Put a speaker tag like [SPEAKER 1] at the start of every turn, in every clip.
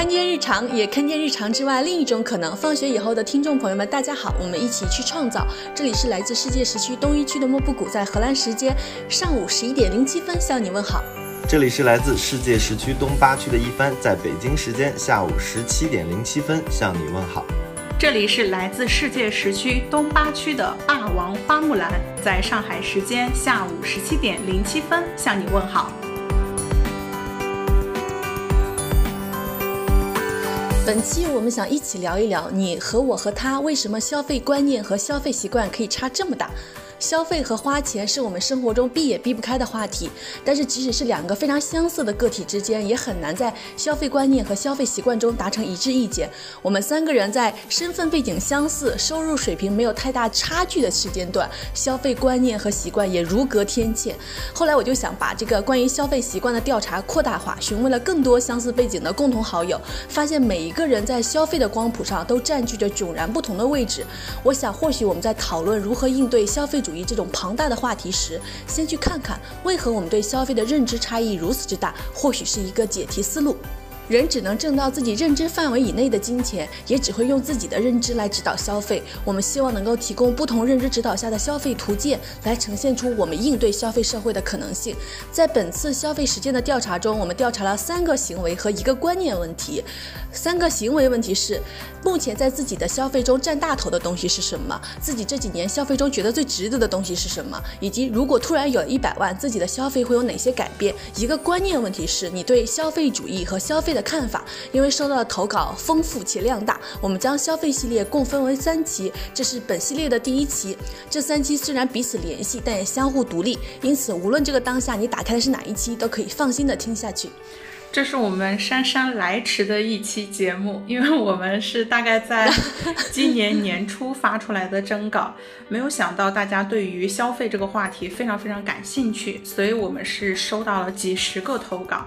[SPEAKER 1] 看见日常，也看见日常之外另一种可能。放学以后的听众朋友们，大家好，我们一起去创造。这里是来自世界时区东一区的莫布谷，在荷兰时间上午十一点零七分向你问好。
[SPEAKER 2] 这里是来自世界时区东八区的一帆，在北京时间下午十七点零七分向你问好。
[SPEAKER 3] 这里是来自世界时区东八区的霸王花木兰，在上海时间下午十七点零七分向你问好。
[SPEAKER 1] 本期我们想一起聊一聊，你和我和他为什么消费观念和消费习惯可以差这么大。消费和花钱是我们生活中避也避不开的话题，但是即使是两个非常相似的个体之间，也很难在消费观念和消费习惯中达成一致意见。我们三个人在身份背景相似、收入水平没有太大差距的时间段，消费观念和习惯也如隔天堑。后来我就想把这个关于消费习惯的调查扩大化，询问了更多相似背景的共同好友，发现每一个人在消费的光谱上都占据着迥然不同的位置。我想，或许我们在讨论如何应对消费主。主义这种庞大的话题时，先去看看为何我们对消费的认知差异如此之大，或许是一个解题思路。人只能挣到自己认知范围以内的金钱，也只会用自己的认知来指导消费。我们希望能够提供不同认知指导下的消费途径，来呈现出我们应对消费社会的可能性。在本次消费实践的调查中，我们调查了三个行为和一个观念问题。三个行为问题是：目前在自己的消费中占大头的东西是什么？自己这几年消费中觉得最值得的东西是什么？以及如果突然有一百万，自己的消费会有哪些改变？一个观念问题是你对消费主义和消费的看法。因为收到的投稿丰富且量大，我们将消费系列共分为三期，这是本系列的第一期。这三期虽然彼此联系，但也相互独立，因此无论这个当下你打开的是哪一期，都可以放心的听下去。
[SPEAKER 3] 这是我们姗姗来迟的一期节目，因为我们是大概在 今年年初发出来的征稿，没有想到大家对于消费这个话题非常非常感兴趣，所以我们是收到了几十个投稿。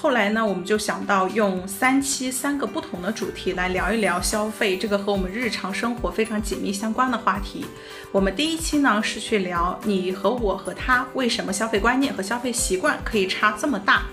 [SPEAKER 3] 后来呢，我们就想到用三期三个不同的主题来聊一聊消费这个和我们日常生活非常紧密相关的话题。我们第一期呢是去聊你和我和他为什么消费观念和消费习惯可以差这么大。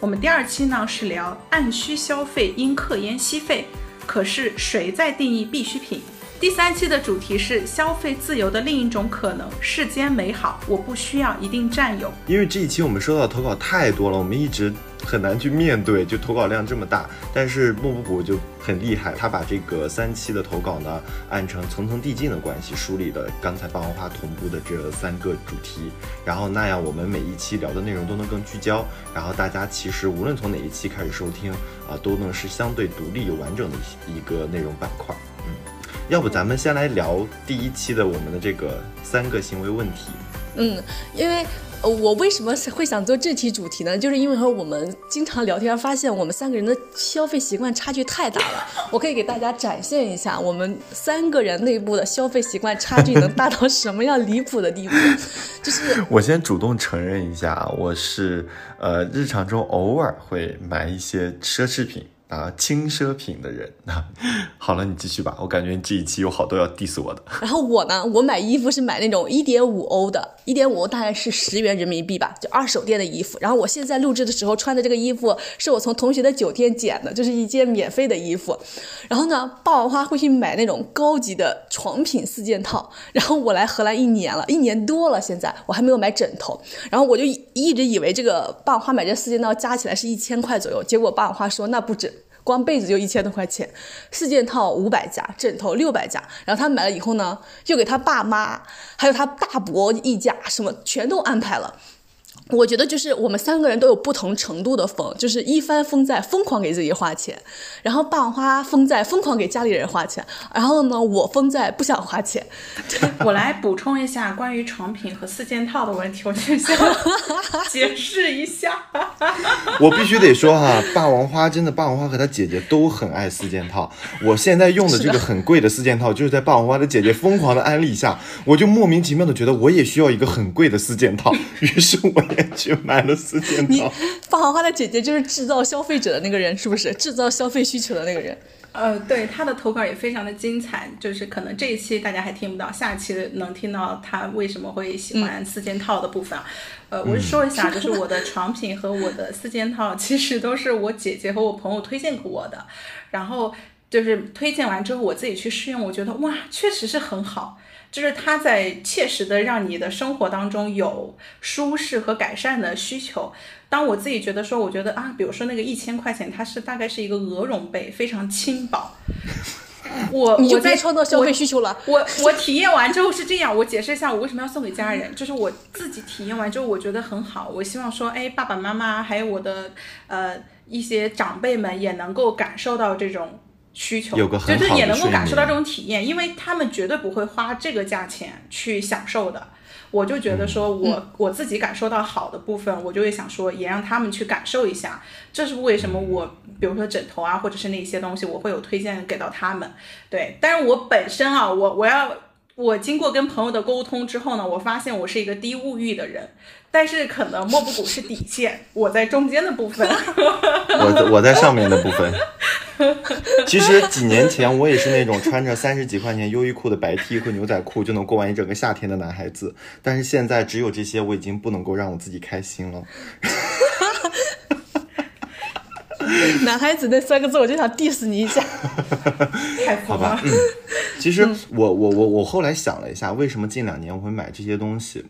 [SPEAKER 3] 我们第二期呢是聊按需消费应克烟息费，可是谁在定义必需品？第三期的主题是消费自由的另一种可能，世间美好，我不需要一定占有。
[SPEAKER 2] 因为这一期我们收到的投稿太多了，我们一直很难去面对，就投稿量这么大。但是莫布谷就很厉害，他把这个三期的投稿呢按成层层递进的关系梳理了刚才霸王花同步的这三个主题，然后那样我们每一期聊的内容都能更聚焦，然后大家其实无论从哪一期开始收听啊，都能是相对独立又完整的一个内容板块。嗯。要不咱们先来聊第一期的我们的这个三个行为问题。
[SPEAKER 1] 嗯，因为我为什么会想做这期主题呢？就是因为和我们经常聊天，发现我们三个人的消费习惯差距太大了。我可以给大家展现一下，我们三个人内部的消费习惯差距能大到什么样离谱的地步。就是
[SPEAKER 2] 我先主动承认一下，我是呃日常中偶尔会买一些奢侈品。啊，轻奢品的人啊，好了，你继续吧。我感觉你这一期有好多要 diss 我的。
[SPEAKER 1] 然后我呢，我买衣服是买那种一点五欧的，一点五欧大概是十元人民币吧，就二手店的衣服。然后我现在录制的时候穿的这个衣服是我从同学的酒店捡的，就是一件免费的衣服。然后呢，霸王花会去买那种高级的床品四件套。然后我来荷兰一年了，一年多了，现在我还没有买枕头。然后我就一直以为这个霸王花买这四件套加起来是一千块左右，结果霸王花说那不止。光被子就一千多块钱，四件套五百加，枕头六百加。然后他买了以后呢，又给他爸妈，还有他大伯一家，什么全都安排了。我觉得就是我们三个人都有不同程度的疯，就是一帆疯在疯狂给自己花钱，然后霸王花疯在疯狂给家里人花钱，然后呢，我疯在不想花钱。
[SPEAKER 3] 我来补充一下关于床品和四件套的问题，我就想 解释一下。
[SPEAKER 2] 我必须得说哈，霸王花真的，霸王花和他姐姐都很爱四件套。我现在用的这个很贵的四件套，就是在霸王花的姐姐疯狂的安利下，我就莫名其妙的觉得我也需要一个很贵的四件套，于是我。去买了四件套。
[SPEAKER 1] 霸王花的姐姐就是制造消费者的那个人，是不是？制造消费需求的那个人。
[SPEAKER 3] 呃，对他的投稿也非常的精彩，就是可能这一期大家还听不到，下一期能听到他为什么会喜欢四件套的部分。呃，我说一下，就是我的床品和我的四件套其实都是我姐姐和我朋友推荐给我的，然后就是推荐完之后我自己去试用，我觉得哇，确实是很好。就是它在切实的让你的生活当中有舒适和改善的需求。当我自己觉得说，我觉得啊，比如说那个一千块钱，它是大概是一个鹅绒被，非常轻薄。我
[SPEAKER 1] 你
[SPEAKER 3] 在
[SPEAKER 1] 创造消费需求了。
[SPEAKER 3] 我我体验完之后是这样，我解释一下我为什么要送给家人，就是我自己体验完之后我觉得很好，我希望说，哎，爸爸妈妈还有我的呃一些长辈们也能够感受到这种。需求
[SPEAKER 2] 有个很
[SPEAKER 3] 就是也能够感受到这种体验，因为他们绝对不会花这个价钱去享受的。我就觉得说我，我、自己感受到好的部分，我就会想说，也让他们去感受一下。这是为什么我，比如说枕头啊，或者是那些东西，我会有推荐给到他们。对，但是我本身啊，我我要我经过跟朋友的沟通之后呢，我发现我是一个低物欲的人，但是可能莫布谷是底线，我在中间的部分。
[SPEAKER 2] 我在我在上面的部分。其实几年前我也是那种穿着三十几块钱优衣库的白 T 和牛仔裤就能过完一整个夏天的男孩子，但是现在只有这些，我已经不能够让我自己开心了。
[SPEAKER 1] 男孩子那三个字，我就想 diss 你一下。
[SPEAKER 3] 太疯
[SPEAKER 2] 好吧
[SPEAKER 3] 了，，
[SPEAKER 2] 嗯，其实我我我我后来想了一下，为什么近两年我会买这些东西，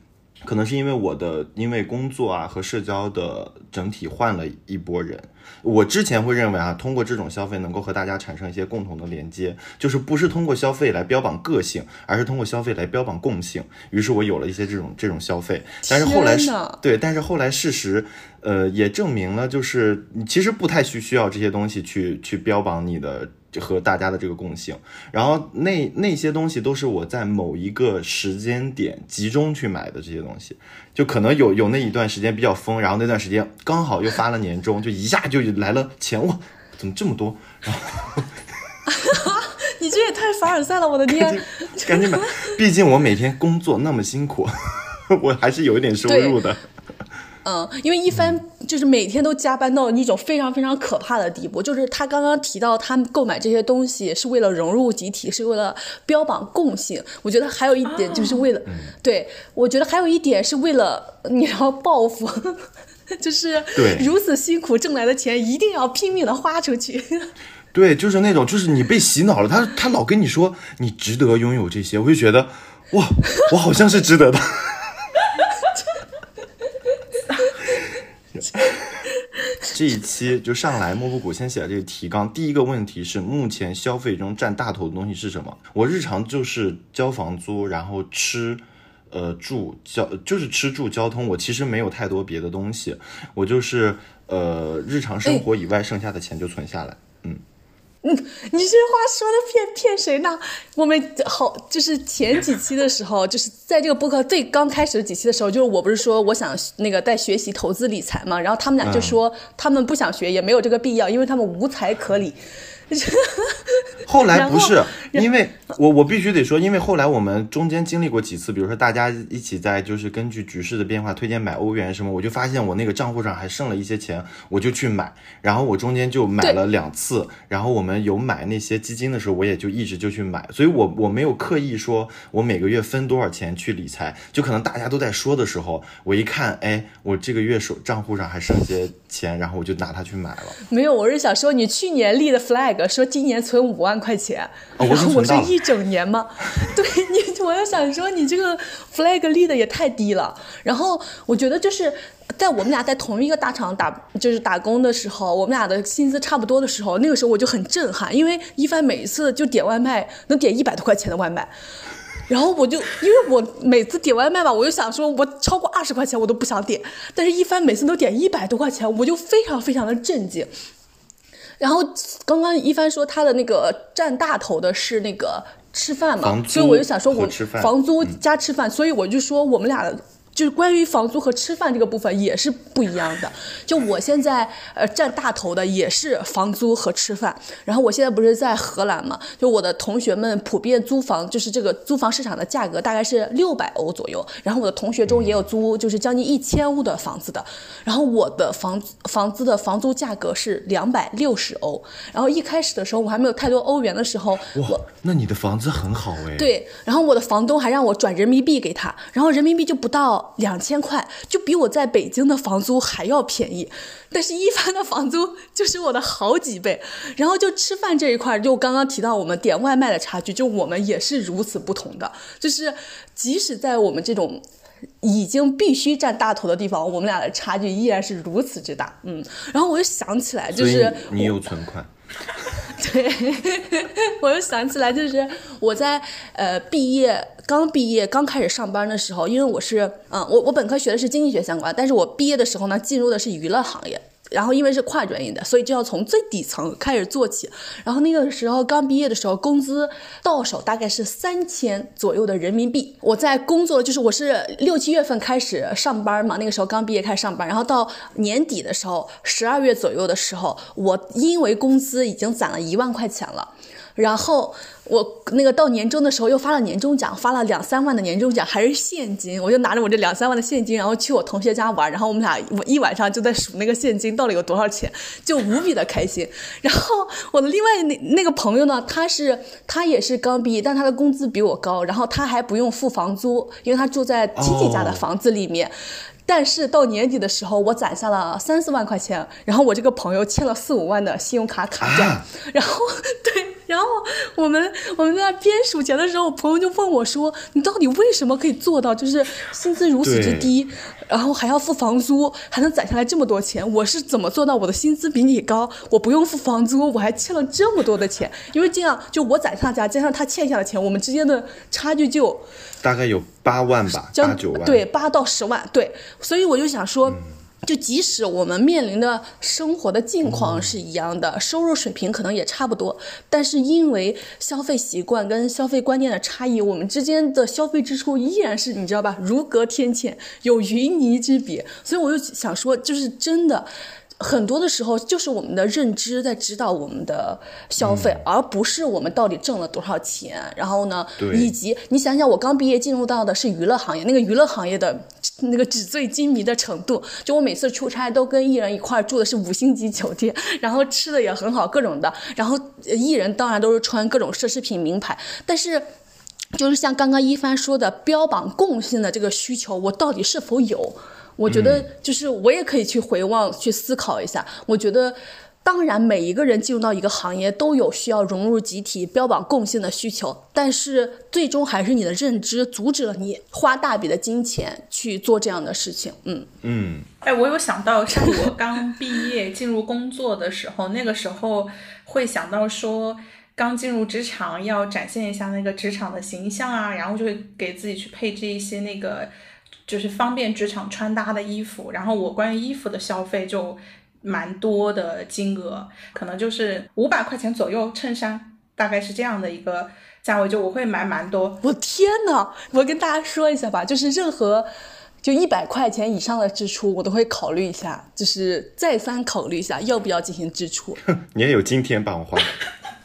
[SPEAKER 2] 可能是因为我的因为工作啊和社交的整体换了一波人。我之前会认为啊，通过这种消费能够和大家产生一些共同的连接，就是不是通过消费来标榜个性，而是通过消费来标榜共性。于是我有了一些这种这种消费，但是后来是对，但是后来事实，呃，也证明了，就是你其实不太需需要这些东西去去标榜你的和大家的这个共性。然后那那些东西都是我在某一个时间点集中去买的这些东西，就可能有有那一段时间比较疯，然后那段时间刚好又发了年终，就一下就来了钱，哇，怎么这么多？
[SPEAKER 1] 然 后你这也太凡尔赛了，我的天！
[SPEAKER 2] 赶紧买，毕竟我每天工作那么辛苦，我还是有一点收入的。
[SPEAKER 1] 嗯，因为一帆就是每天都加班到一种非常非常可怕的地步，就是他刚刚提到他购买这些东西是为了融入集体，是为了标榜共性。我觉得还有一点就是为了，对我觉得还有一点是为了你要报复。就是
[SPEAKER 2] 对
[SPEAKER 1] 如此辛苦挣来的钱，一定要拼命的花出去。
[SPEAKER 2] 对，就是那种，就是你被洗脑了，他他老跟你说你值得拥有这些，我就觉得，哇，我好像是值得的。这一期就上来，莫布谷先写了这个提纲。第一个问题是，目前消费中占大头的东西是什么？我日常就是交房租，然后吃，呃，住交就是吃住交通。我其实没有太多别的东西，我就是呃日常生活以外剩下的钱就存下来。嗯，
[SPEAKER 1] 你这话说的骗骗谁呢？我们好，就是前几期的时候，就是在这个播客最刚开始的几期的时候，就是我不是说我想那个在学习投资理财嘛，然后他们俩就说他们不想学，也没有这个必要，因为他们无财可理。
[SPEAKER 2] 后来不是，因为我我必须得说，因为后来我们中间经历过几次，比如说大家一起在就是根据局势的变化推荐买欧元什么，我就发现我那个账户上还剩了一些钱，我就去买，然后我中间就买了两次，然后我们有买那些基金的时候，我也就一直就去买，所以我我没有刻意说我每个月分多少钱去理财，就可能大家都在说的时候，我一看，哎，我这个月手账户上还剩些钱，然后我就拿它去买了。
[SPEAKER 1] 没有，我是想说你去年立的 flag 说今年存五万块钱，然后 我是一整年吗？对你，我就想说你这个 flag 立的也太低了。然后我觉得就是在我们俩在同一个大厂打就是打工的时候，我们俩的薪资差不多的时候，那个时候我就很震撼，因为一帆每一次就点外卖能点一百多块钱的外卖。然后我就，因为我每次点外卖吧，我就想说，我超过二十块钱我都不想点，但是一帆每次都点一百多块钱，我就非常非常的震惊。然后刚刚一帆说他的那个占大头的是那个吃饭嘛所以我就想说我房租加吃饭，所以我就说我们俩就是关于房租和吃饭这个部分也是不一样的。就我现在呃占大头的也是房租和吃饭。然后我现在不是在荷兰嘛，就我的同学们普遍租房，就是这个租房市场的价格大概是六百欧左右。然后我的同学中也有租就是将近一千欧的房子的。然后我的房房子的房租价格是两百六十欧。然后一开始的时候我还没有太多欧元的时候，
[SPEAKER 2] 哇，那你的房子很好哎。
[SPEAKER 1] 对，然后我的房东还让我转人民币给他，然后人民币就不到。两千块就比我在北京的房租还要便宜，但是一帆的房租就是我的好几倍。然后就吃饭这一块，就刚刚提到我们点外卖的差距，就我们也是如此不同的。就是即使在我们这种已经必须占大头的地方，我们俩的差距依然是如此之大。嗯，然后我就想起来，就是
[SPEAKER 2] 你有存款。
[SPEAKER 1] 对，我又想起来，就是我在呃毕业刚毕业刚开始上班的时候，因为我是嗯我我本科学的是经济学相关，但是我毕业的时候呢，进入的是娱乐行业。然后因为是跨专业的，所以就要从最底层开始做起。然后那个时候刚毕业的时候，工资到手大概是三千左右的人民币。我在工作就是我是六七月份开始上班嘛，那个时候刚毕业开始上班。然后到年底的时候，十二月左右的时候，我因为工资已经攒了一万块钱了。然后我那个到年终的时候又发了年终奖，发了两三万的年终奖，还是现金。我就拿着我这两三万的现金，然后去我同学家玩，然后我们俩我一晚上就在数那个现金到底有多少钱，就无比的开心。然后我的另外那那个朋友呢，他是他也是刚毕业，但他的工资比我高，然后他还不用付房租，因为他住在亲戚家的房子里面。但是到年底的时候，我攒下了三四万块钱，然后我这个朋友欠了四五万的信用卡卡债，然后对。然后我们我们在那边数钱的时候，我朋友就问我说：“你到底为什么可以做到，就是薪资如此之低，然后还要付房租，还能攒下来这么多钱？我是怎么做到？我的薪资比你高，我不用付房租，我还欠了这么多的钱？因为这样，就我攒下家加上他欠下的钱，我们之间的差距就
[SPEAKER 2] 大概有八万吧，八九万，
[SPEAKER 1] 对，八到十万，对。所以我就想说。”就即使我们面临的生活的境况是一样的，收入水平可能也差不多，但是因为消费习惯跟消费观念的差异，我们之间的消费支出依然是你知道吧，如隔天堑，有云泥之别。所以我就想说，就是真的。很多的时候，就是我们的认知在指导我们的消费，而不是我们到底挣了多少钱。然后呢，以及你想想，我刚毕业进入到的是娱乐行业，那个娱乐行业的那个纸醉金迷的程度，就我每次出差都跟艺人一块住的是五星级酒店，然后吃的也很好，各种的。然后艺人当然都是穿各种奢侈品名牌，但是就是像刚刚一帆说的，标榜共性的这个需求，我到底是否有？我觉得就是我也可以去回望、去思考一下。我觉得，当然每一个人进入到一个行业都有需要融入集体、标榜共性的需求，但是最终还是你的认知阻止了你花大笔的金钱去做这样的事情。嗯
[SPEAKER 2] 嗯。
[SPEAKER 3] 哎，我有想到，像我刚毕业进入工作的时候，那个时候会想到说，刚进入职场要展现一下那个职场的形象啊，然后就会给自己去配置一些那个。就是方便职场穿搭的衣服，然后我关于衣服的消费就蛮多的金额，可能就是五百块钱左右衬衫，大概是这样的一个价位，就我会买蛮多。
[SPEAKER 1] 我天呐，我跟大家说一下吧，就是任何就一百块钱以上的支出，我都会考虑一下，就是再三考虑一下要不要进行支出。
[SPEAKER 2] 你也有今天帮我花。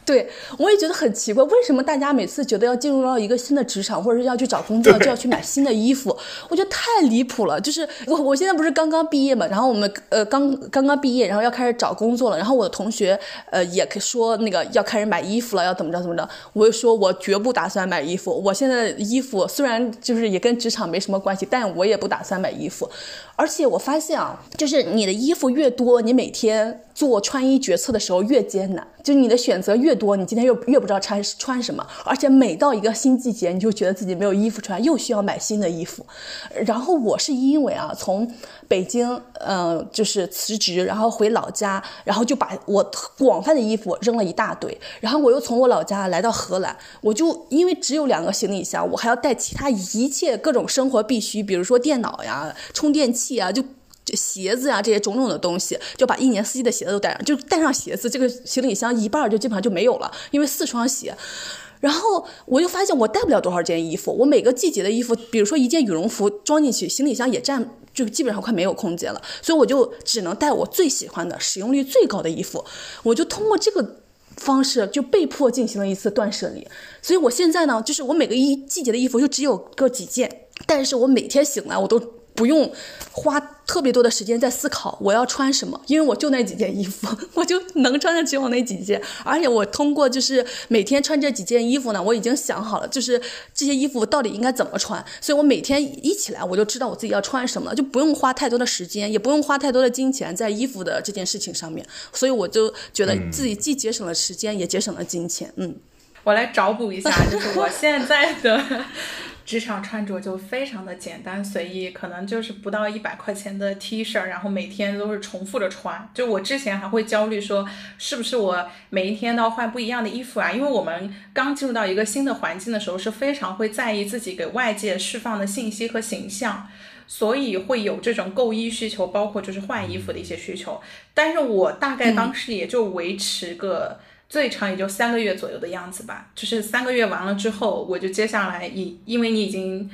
[SPEAKER 1] 对，我也觉得很奇怪，为什么大家每次觉得要进入到一个新的职场，或者是要去找工作，就要去买新的衣服？我觉得太离谱了。就是我，我现在不是刚刚毕业嘛，然后我们呃刚刚刚毕业，然后要开始找工作了，然后我的同学呃也说那个要开始买衣服了，要怎么着怎么着。我就说我绝不打算买衣服，我现在衣服虽然就是也跟职场没什么关系，但我也不打算买衣服。而且我发现啊，就是你的衣服越多，你每天做穿衣决策的时候越艰难。就是你的选择越多，你今天又越不知道穿穿什么。而且每到一个新季节，你就觉得自己没有衣服穿，又需要买新的衣服。然后我是因为啊，从北京呃就是辞职，然后回老家，然后就把我广泛的衣服扔了一大堆。然后我又从我老家来到荷兰，我就因为只有两个行李箱，我还要带其他一切各种生活必须，比如说电脑呀、充电器啊，就。鞋子呀，这些种种的东西，就把一年四季的鞋子都带上，就带上鞋子，这个行李箱一半就基本上就没有了，因为四双鞋。然后我就发现我带不了多少件衣服，我每个季节的衣服，比如说一件羽绒服装进去，行李箱也占就基本上快没有空间了，所以我就只能带我最喜欢的、使用率最高的衣服。我就通过这个方式，就被迫进行了一次断舍离。所以我现在呢，就是我每个一季节的衣服就只有个几件，但是我每天醒来我都不用花特别多的时间在思考我要穿什么，因为我就那几件衣服，我就能穿的只有那几件。而且我通过就是每天穿这几件衣服呢，我已经想好了，就是这些衣服到底应该怎么穿。所以我每天一起来，我就知道我自己要穿什么了，就不用花太多的时间，也不用花太多的金钱在衣服的这件事情上面。所以我就觉得自己既节省了时间，也节省了金钱。嗯，
[SPEAKER 3] 我来找补一下，就是我现在的。职场穿着就非常的简单随意，可能就是不到一百块钱的 T 恤，然后每天都是重复着穿。就我之前还会焦虑说，是不是我每一天都要换不一样的衣服啊？因为我们刚进入到一个新的环境的时候，是非常会在意自己给外界释放的信息和形象，所以会有这种购衣需求，包括就是换衣服的一些需求。但是我大概当时也就维持个。最长也就三个月左右的样子吧，就是三个月完了之后，我就接下来以，因为你已经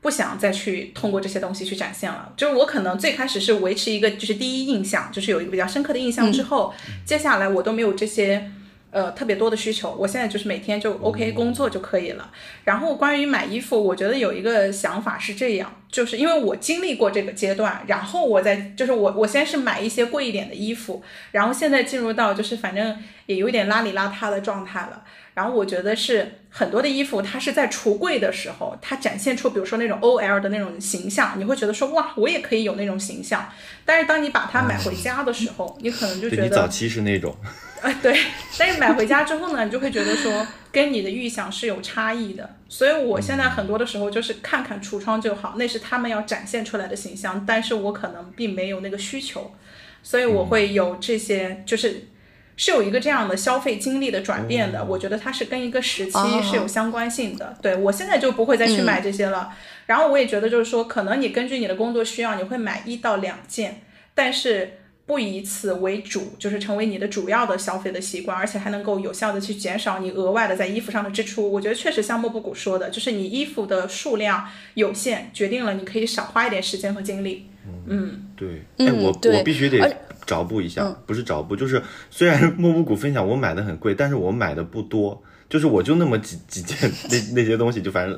[SPEAKER 3] 不想再去通过这些东西去展现了，就是我可能最开始是维持一个就是第一印象，就是有一个比较深刻的印象之后，接下来我都没有这些。呃，特别多的需求，我现在就是每天就 OK 工作就可以了。然后关于买衣服，我觉得有一个想法是这样，就是因为我经历过这个阶段，然后我在就是我我先是买一些贵一点的衣服，然后现在进入到就是反正也有一点邋里邋遢的状态了。然后我觉得是很多的衣服，它是在橱柜的时候，它展现出比如说那种 OL 的那种形象，你会觉得说哇，我也可以有那种形象。但是当你把它买回家的时候，你可能就觉得
[SPEAKER 2] 你早期是那种。
[SPEAKER 3] 啊，对，但是买回家之后呢，你就会觉得说跟你的预想是有差异的，所以我现在很多的时候就是看看橱窗就好，那是他们要展现出来的形象，但是我可能并没有那个需求，所以我会有这些，就是是有一个这样的消费经历的转变的，我觉得它是跟一个时期是有相关性的，对我现在就不会再去买这些了，然后我也觉得就是说，可能你根据你的工作需要，你会买一到两件，但是。不以此为主，就是成为你的主要的消费的习惯，而且还能够有效的去减少你额外的在衣服上的支出。我觉得确实像莫布谷说的，就是你衣服的数量有限，决定了你可以少花一点时间和精力。嗯，
[SPEAKER 2] 对，哎，我我必须得找补一下，不是找补，就是虽然莫布谷分享我买的很贵，但是我买的不多，就是我就那么几几件 那那些东西，就反正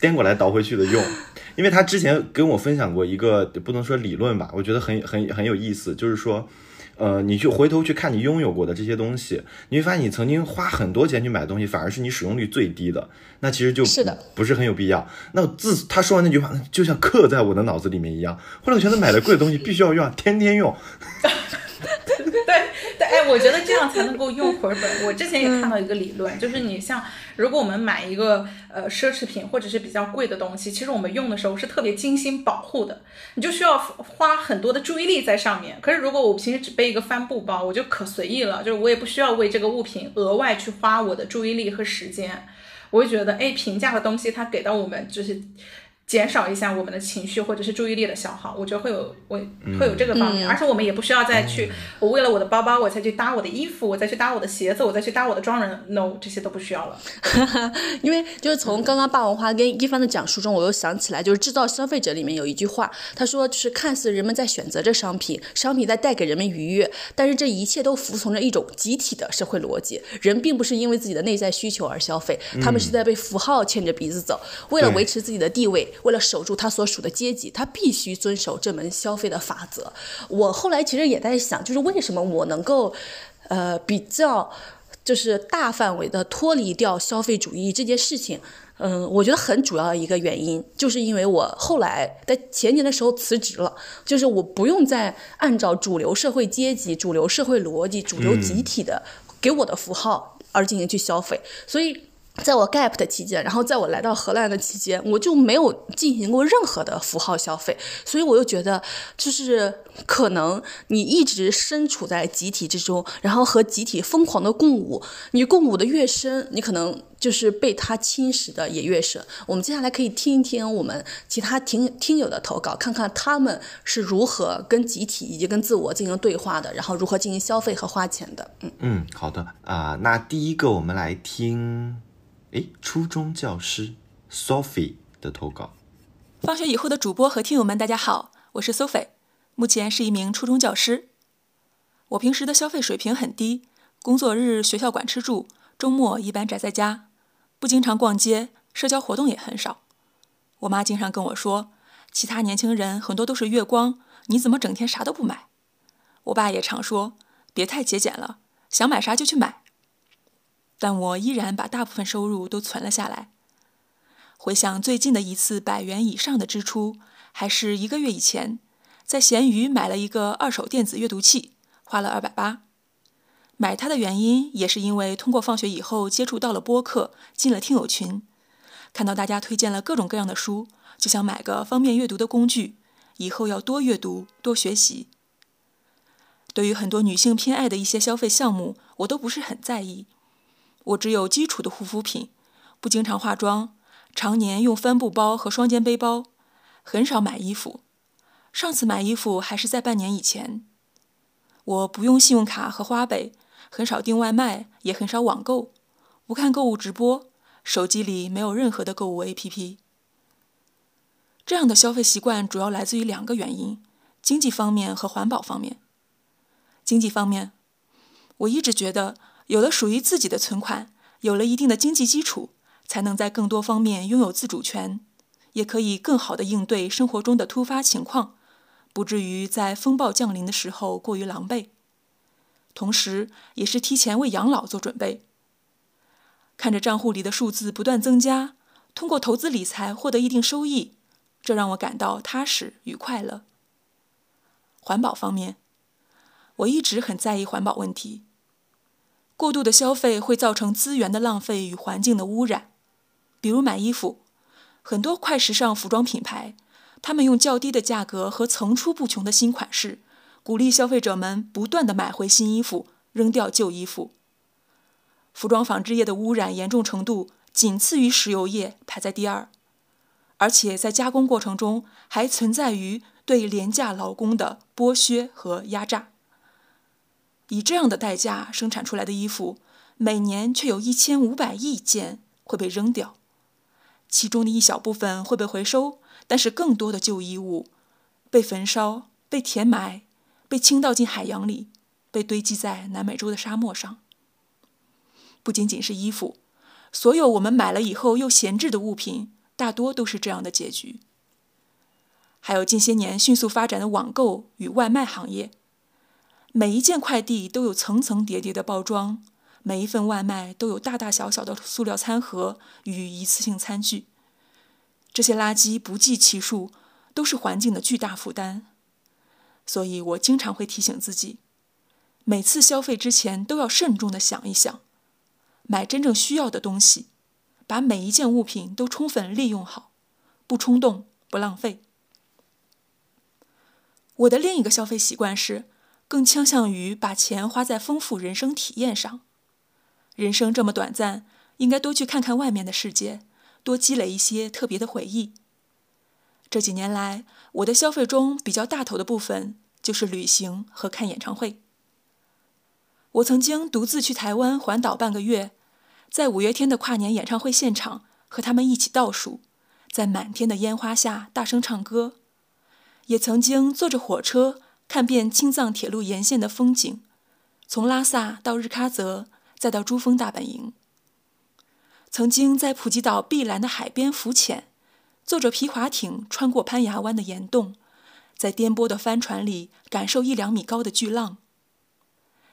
[SPEAKER 2] 颠过来倒回去的用。因为他之前跟我分享过一个不能说理论吧，我觉得很很很有意思，就是说，呃，你去回头去看你拥有过的这些东西，你会发现你曾经花很多钱去买东西，反而是你使用率最低的，那其实就
[SPEAKER 1] 是的，
[SPEAKER 2] 不是很有必要。那自他说完那句话，就像刻在我的脑子里面一样。后来我觉得买的贵的东西必须要用，天天用。
[SPEAKER 3] 对对，哎，我觉得这样才能够用 回本。我之前也看到一个理论，就是你像如果我们买一个呃奢侈品或者是比较贵的东西，其实我们用的时候是特别精心保护的，你就需要花很多的注意力在上面。可是如果我平时只背一个帆布包，我就可随意了，就是我也不需要为这个物品额外去花我的注意力和时间。我会觉得，哎，平价的东西它给到我们就是。减少一下我们的情绪或者是注意力的消耗，我觉得会有我会有这个方面，而且我们也不需要再去我为了我的包包我才去搭我的衣服，我再去搭我的鞋子，我再去搭我的妆容，no，这些都不需要了。
[SPEAKER 1] 因为就是从刚刚霸王花跟一帆的讲述中，我又想起来，就是制造消费者里面有一句话，他说就是看似人们在选择着商品，商品在带给人们愉悦，但是这一切都服从着一种集体的社会逻辑，人并不是因为自己的内在需求而消费，他们是在被符号牵着鼻子走，为了维持自己的地位。为了守住他所属的阶级，他必须遵守这门消费的法则。我后来其实也在想，就是为什么我能够，呃，比较就是大范围的脱离掉消费主义这件事情。嗯，我觉得很主要的一个原因，就是因为我后来在前年的时候辞职了，就是我不用再按照主流社会阶级、主流社会逻辑、主流集体的给我的符号而进行去消费，所以。在我 gap 的期间，然后在我来到荷兰的期间，我就没有进行过任何的符号消费，所以我又觉得，就是可能你一直身处在集体之中，然后和集体疯狂的共舞，你共舞的越深，你可能就是被它侵蚀的也越深。我们接下来可以听一听我们其他听听友的投稿，看看他们是如何跟集体以及跟自我进行对话的，然后如何进行消费和花钱的。
[SPEAKER 2] 嗯嗯，好的啊，那第一个我们来听。诶，初中教师 Sophie 的投稿。
[SPEAKER 4] 放学以后的主播和听友们，大家好，我是 Sophie，目前是一名初中教师。我平时的消费水平很低，工作日学校管吃住，周末一般宅在家，不经常逛街，社交活动也很少。我妈经常跟我说，其他年轻人很多都是月光，你怎么整天啥都不买？我爸也常说，别太节俭了，想买啥就去买。但我依然把大部分收入都存了下来。回想最近的一次百元以上的支出，还是一个月以前，在闲鱼买了一个二手电子阅读器，花了二百八。买它的原因也是因为通过放学以后接触到了播客，进了听友群，看到大家推荐了各种各样的书，就想买个方便阅读的工具，以后要多阅读多学习。对于很多女性偏爱的一些消费项目，我都不是很在意。我只有基础的护肤品，不经常化妆，常年用帆布包和双肩背包，很少买衣服。上次买衣服还是在半年以前。我不用信用卡和花呗，很少订外卖，也很少网购，不看购物直播，手机里没有任何的购物 APP。这样的消费习惯主要来自于两个原因：经济方面和环保方面。经济方面，我一直觉得。有了属于自己的存款，有了一定的经济基础，才能在更多方面拥有自主权，也可以更好的应对生活中的突发情况，不至于在风暴降临的时候过于狼狈。同时，也是提前为养老做准备。看着账户里的数字不断增加，通过投资理财获得一定收益，这让我感到踏实与快乐。环保方面，我一直很在意环保问题。过度的消费会造成资源的浪费与环境的污染，比如买衣服，很多快时尚服装品牌，他们用较低的价格和层出不穷的新款式，鼓励消费者们不断的买回新衣服，扔掉旧衣服。服装纺织业的污染严重程度仅次于石油业，排在第二，而且在加工过程中还存在于对廉价劳工的剥削和压榨。以这样的代价生产出来的衣服，每年却有一千五百亿件会被扔掉，其中的一小部分会被回收，但是更多的旧衣物被焚烧、被填埋、被倾倒进海洋里，被堆积在南美洲的沙漠上。不仅仅是衣服，所有我们买了以后又闲置的物品，大多都是这样的结局。还有近些年迅速发展的网购与外卖行业。每一件快递都有层层叠叠的包装，每一份外卖都有大大小小的塑料餐盒与一次性餐具。这些垃圾不计其数，都是环境的巨大负担。所以我经常会提醒自己，每次消费之前都要慎重的想一想，买真正需要的东西，把每一件物品都充分利用好，不冲动，不浪费。我的另一个消费习惯是。更倾向于把钱花在丰富人生体验上。人生这么短暂，应该多去看看外面的世界，多积累一些特别的回忆。这几年来，我的消费中比较大头的部分就是旅行和看演唱会。我曾经独自去台湾环岛半个月，在五月天的跨年演唱会现场和他们一起倒数，在满天的烟花下大声唱歌，也曾经坐着火车。看遍青藏铁路沿线的风景，从拉萨到日喀则，再到珠峰大本营。曾经在普吉岛碧蓝的海边浮潜，坐着皮划艇穿过攀崖湾的岩洞，在颠簸的帆船里感受一两米高的巨浪。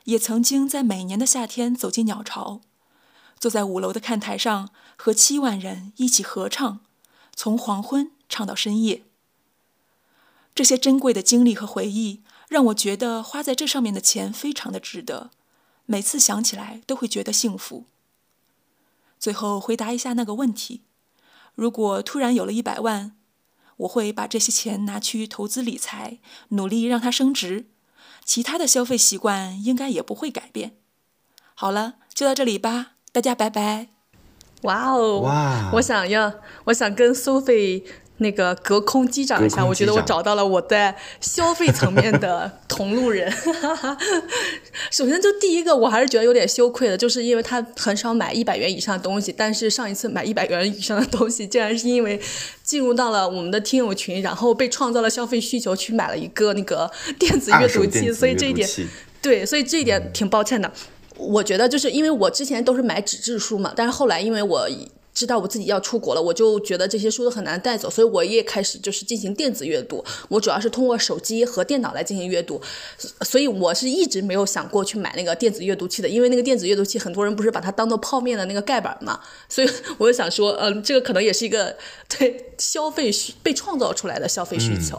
[SPEAKER 4] 也曾经在每年的夏天走进鸟巢，坐在五楼的看台上和七万人一起合唱，从黄昏唱到深夜。这些珍贵的经历和回忆。让我觉得花在这上面的钱非常的值得，每次想起来都会觉得幸福。最后回答一下那个问题：如果突然有了一百万，我会把这些钱拿去投资理财，努力让它升值，其他的消费习惯应该也不会改变。好了，就到这里吧，大家拜拜。
[SPEAKER 1] 哇哦！哇，我想要，我想跟 Sophie。那个隔空击掌一下，我觉得我找到了我在消费层面的同路人。首先，就第一个，我还是觉得有点羞愧的，就是因为他很少买一百元以上的东西，但是上一次买一百元以上的东西，竟然是因为进入到了我们的听友群，然后被创造了消费需求，去买了一个那个电子阅读器，所以这一点，对，所以这一点挺抱歉的。我觉得就是因为我之前都是买纸质书嘛，但是后来因为我。知道我自己要出国了，我就觉得这些书都很难带走，所以我也开始就是进行电子阅读。我主要是通过手机和电脑来进行阅读，所以我是一直没有想过去买那个电子阅读器的，因为那个电子阅读器很多人不是把它当做泡面的那个盖板嘛，所以我就想说，嗯，这个可能也是一个对消费需被创造出来的消费需求。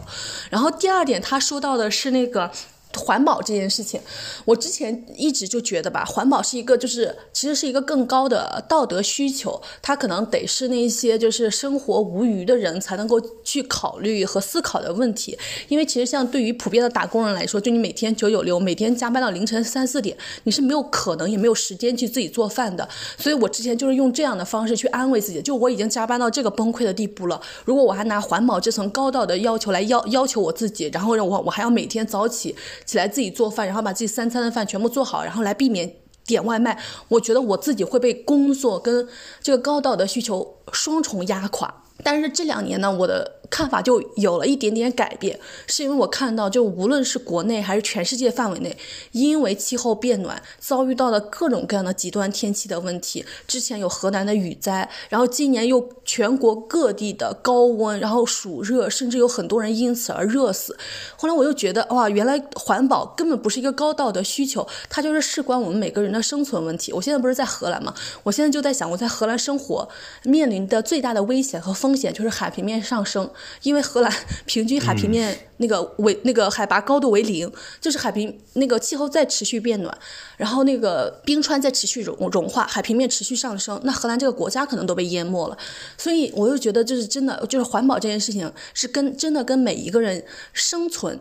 [SPEAKER 1] 然后第二点，他说到的是那个。环保这件事情，我之前一直就觉得吧，环保是一个就是其实是一个更高的道德需求，它可能得是那些就是生活无余的人才能够去考虑和思考的问题。因为其实像对于普遍的打工人来说，就你每天九九六，每天加班到凌晨三四点，你是没有可能也没有时间去自己做饭的。所以我之前就是用这样的方式去安慰自己，就我已经加班到这个崩溃的地步了，如果我还拿环保这层高道德要求来要要求我自己，然后让我我还要每天早起。起来自己做饭，然后把自己三餐的饭全部做好，然后来避免点外卖。我觉得我自己会被工作跟这个高道德需求双重压垮。但是这两年呢，我的。看法就有了一点点改变，是因为我看到，就无论是国内还是全世界范围内，因为气候变暖，遭遇到了各种各样的极端天气的问题。之前有河南的雨灾，然后今年又全国各地的高温，然后暑热，甚至有很多人因此而热死。后来我又觉得，哇，原来环保根本不是一个高道德需求，它就是事关我们每个人的生存问题。我现在不是在荷兰吗？我现在就在想，我在荷兰生活面临的最大的危险和风险就是海平面上升。因为荷兰 平均海平面那个为那个海拔高度为零，就是海平那个气候在持续变暖，然后那个冰川在持续融融化，海平面持续上升，那荷兰这个国家可能都被淹没了。所以我又觉得，就是真的，就是环保这件事情是跟真的跟每一个人生存。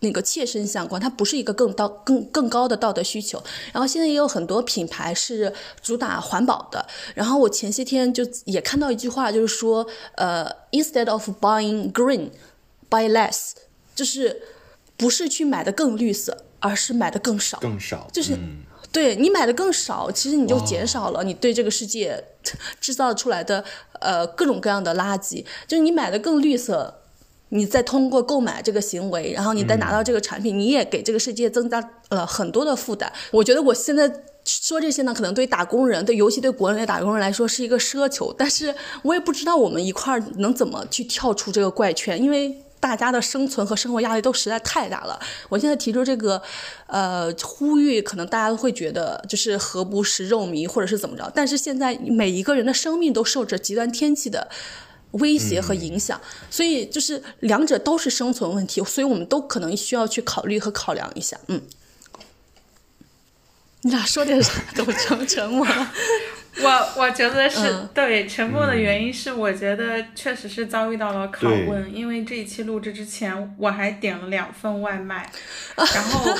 [SPEAKER 1] 那个切身相关，它不是一个更道更更高的道德需求。然后现在也有很多品牌是主打环保的。然后我前些天就也看到一句话，就是说，呃，instead of buying green，buy less，就是不是去买的更绿色，而是买的更少。
[SPEAKER 2] 更少。
[SPEAKER 1] 就是对你买的更少，其实你就减少了你对这个世界 制造出来的呃各种各样的垃圾。就是你买的更绿色。你再通过购买这个行为，然后你再拿到这个产品，你也给这个世界增加了很多的负担。我觉得我现在说这些呢，可能对打工人，对尤其对国内的打工人来说是一个奢求，但是我也不知道我们一块儿能怎么去跳出这个怪圈，因为大家的生存和生活压力都实在太大了。我现在提出这个，呃，呼吁，可能大家都会觉得就是何不食肉糜，或者是怎么着？但是现在每一个人的生命都受着极端天气的。威胁和影响，所以就是两者都是生存问题，所以我们都可能需要去考虑和考量一下。嗯，你俩说点啥？都成沉默。
[SPEAKER 3] 我我觉得是对沉默的原因是，我觉得确实是遭遇到了拷问，因为这一期录制之前我还点了两份外卖，然后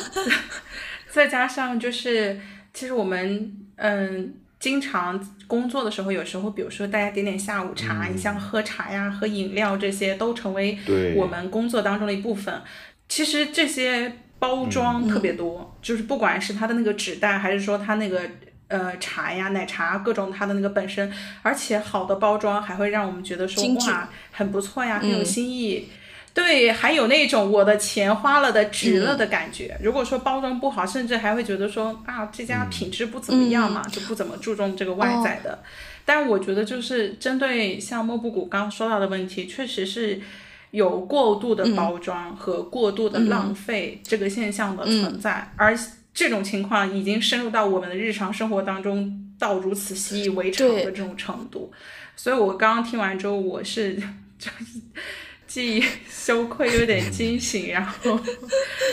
[SPEAKER 3] 再加上就是其实我们嗯。经常工作的时候，有时候比如说大家点点下午茶，你像喝茶呀、喝饮料这些，都成为我们工作当中的一部分。其实这些包装特别多，就是不管是它的那个纸袋，还是说它那个呃茶呀、奶茶各种它的那个本身，而且好的包装还会让我们觉得说哇很不错呀，很有新意。对，还有那种我的钱花了的值了的感觉。如果说包装不好，甚至还会觉得说啊，这家品质不怎么样嘛，就不怎么注重这个外在的。但我觉得就是针对像莫布谷刚刚说到的问题，确实是有过度的包装和过度的浪费这个现象的存在，而这种情况已经深入到我们的日常生活当中，到如此习以为常的这种程度。所以我刚刚听完之后，我是 就是。既羞愧，又有点惊醒，然后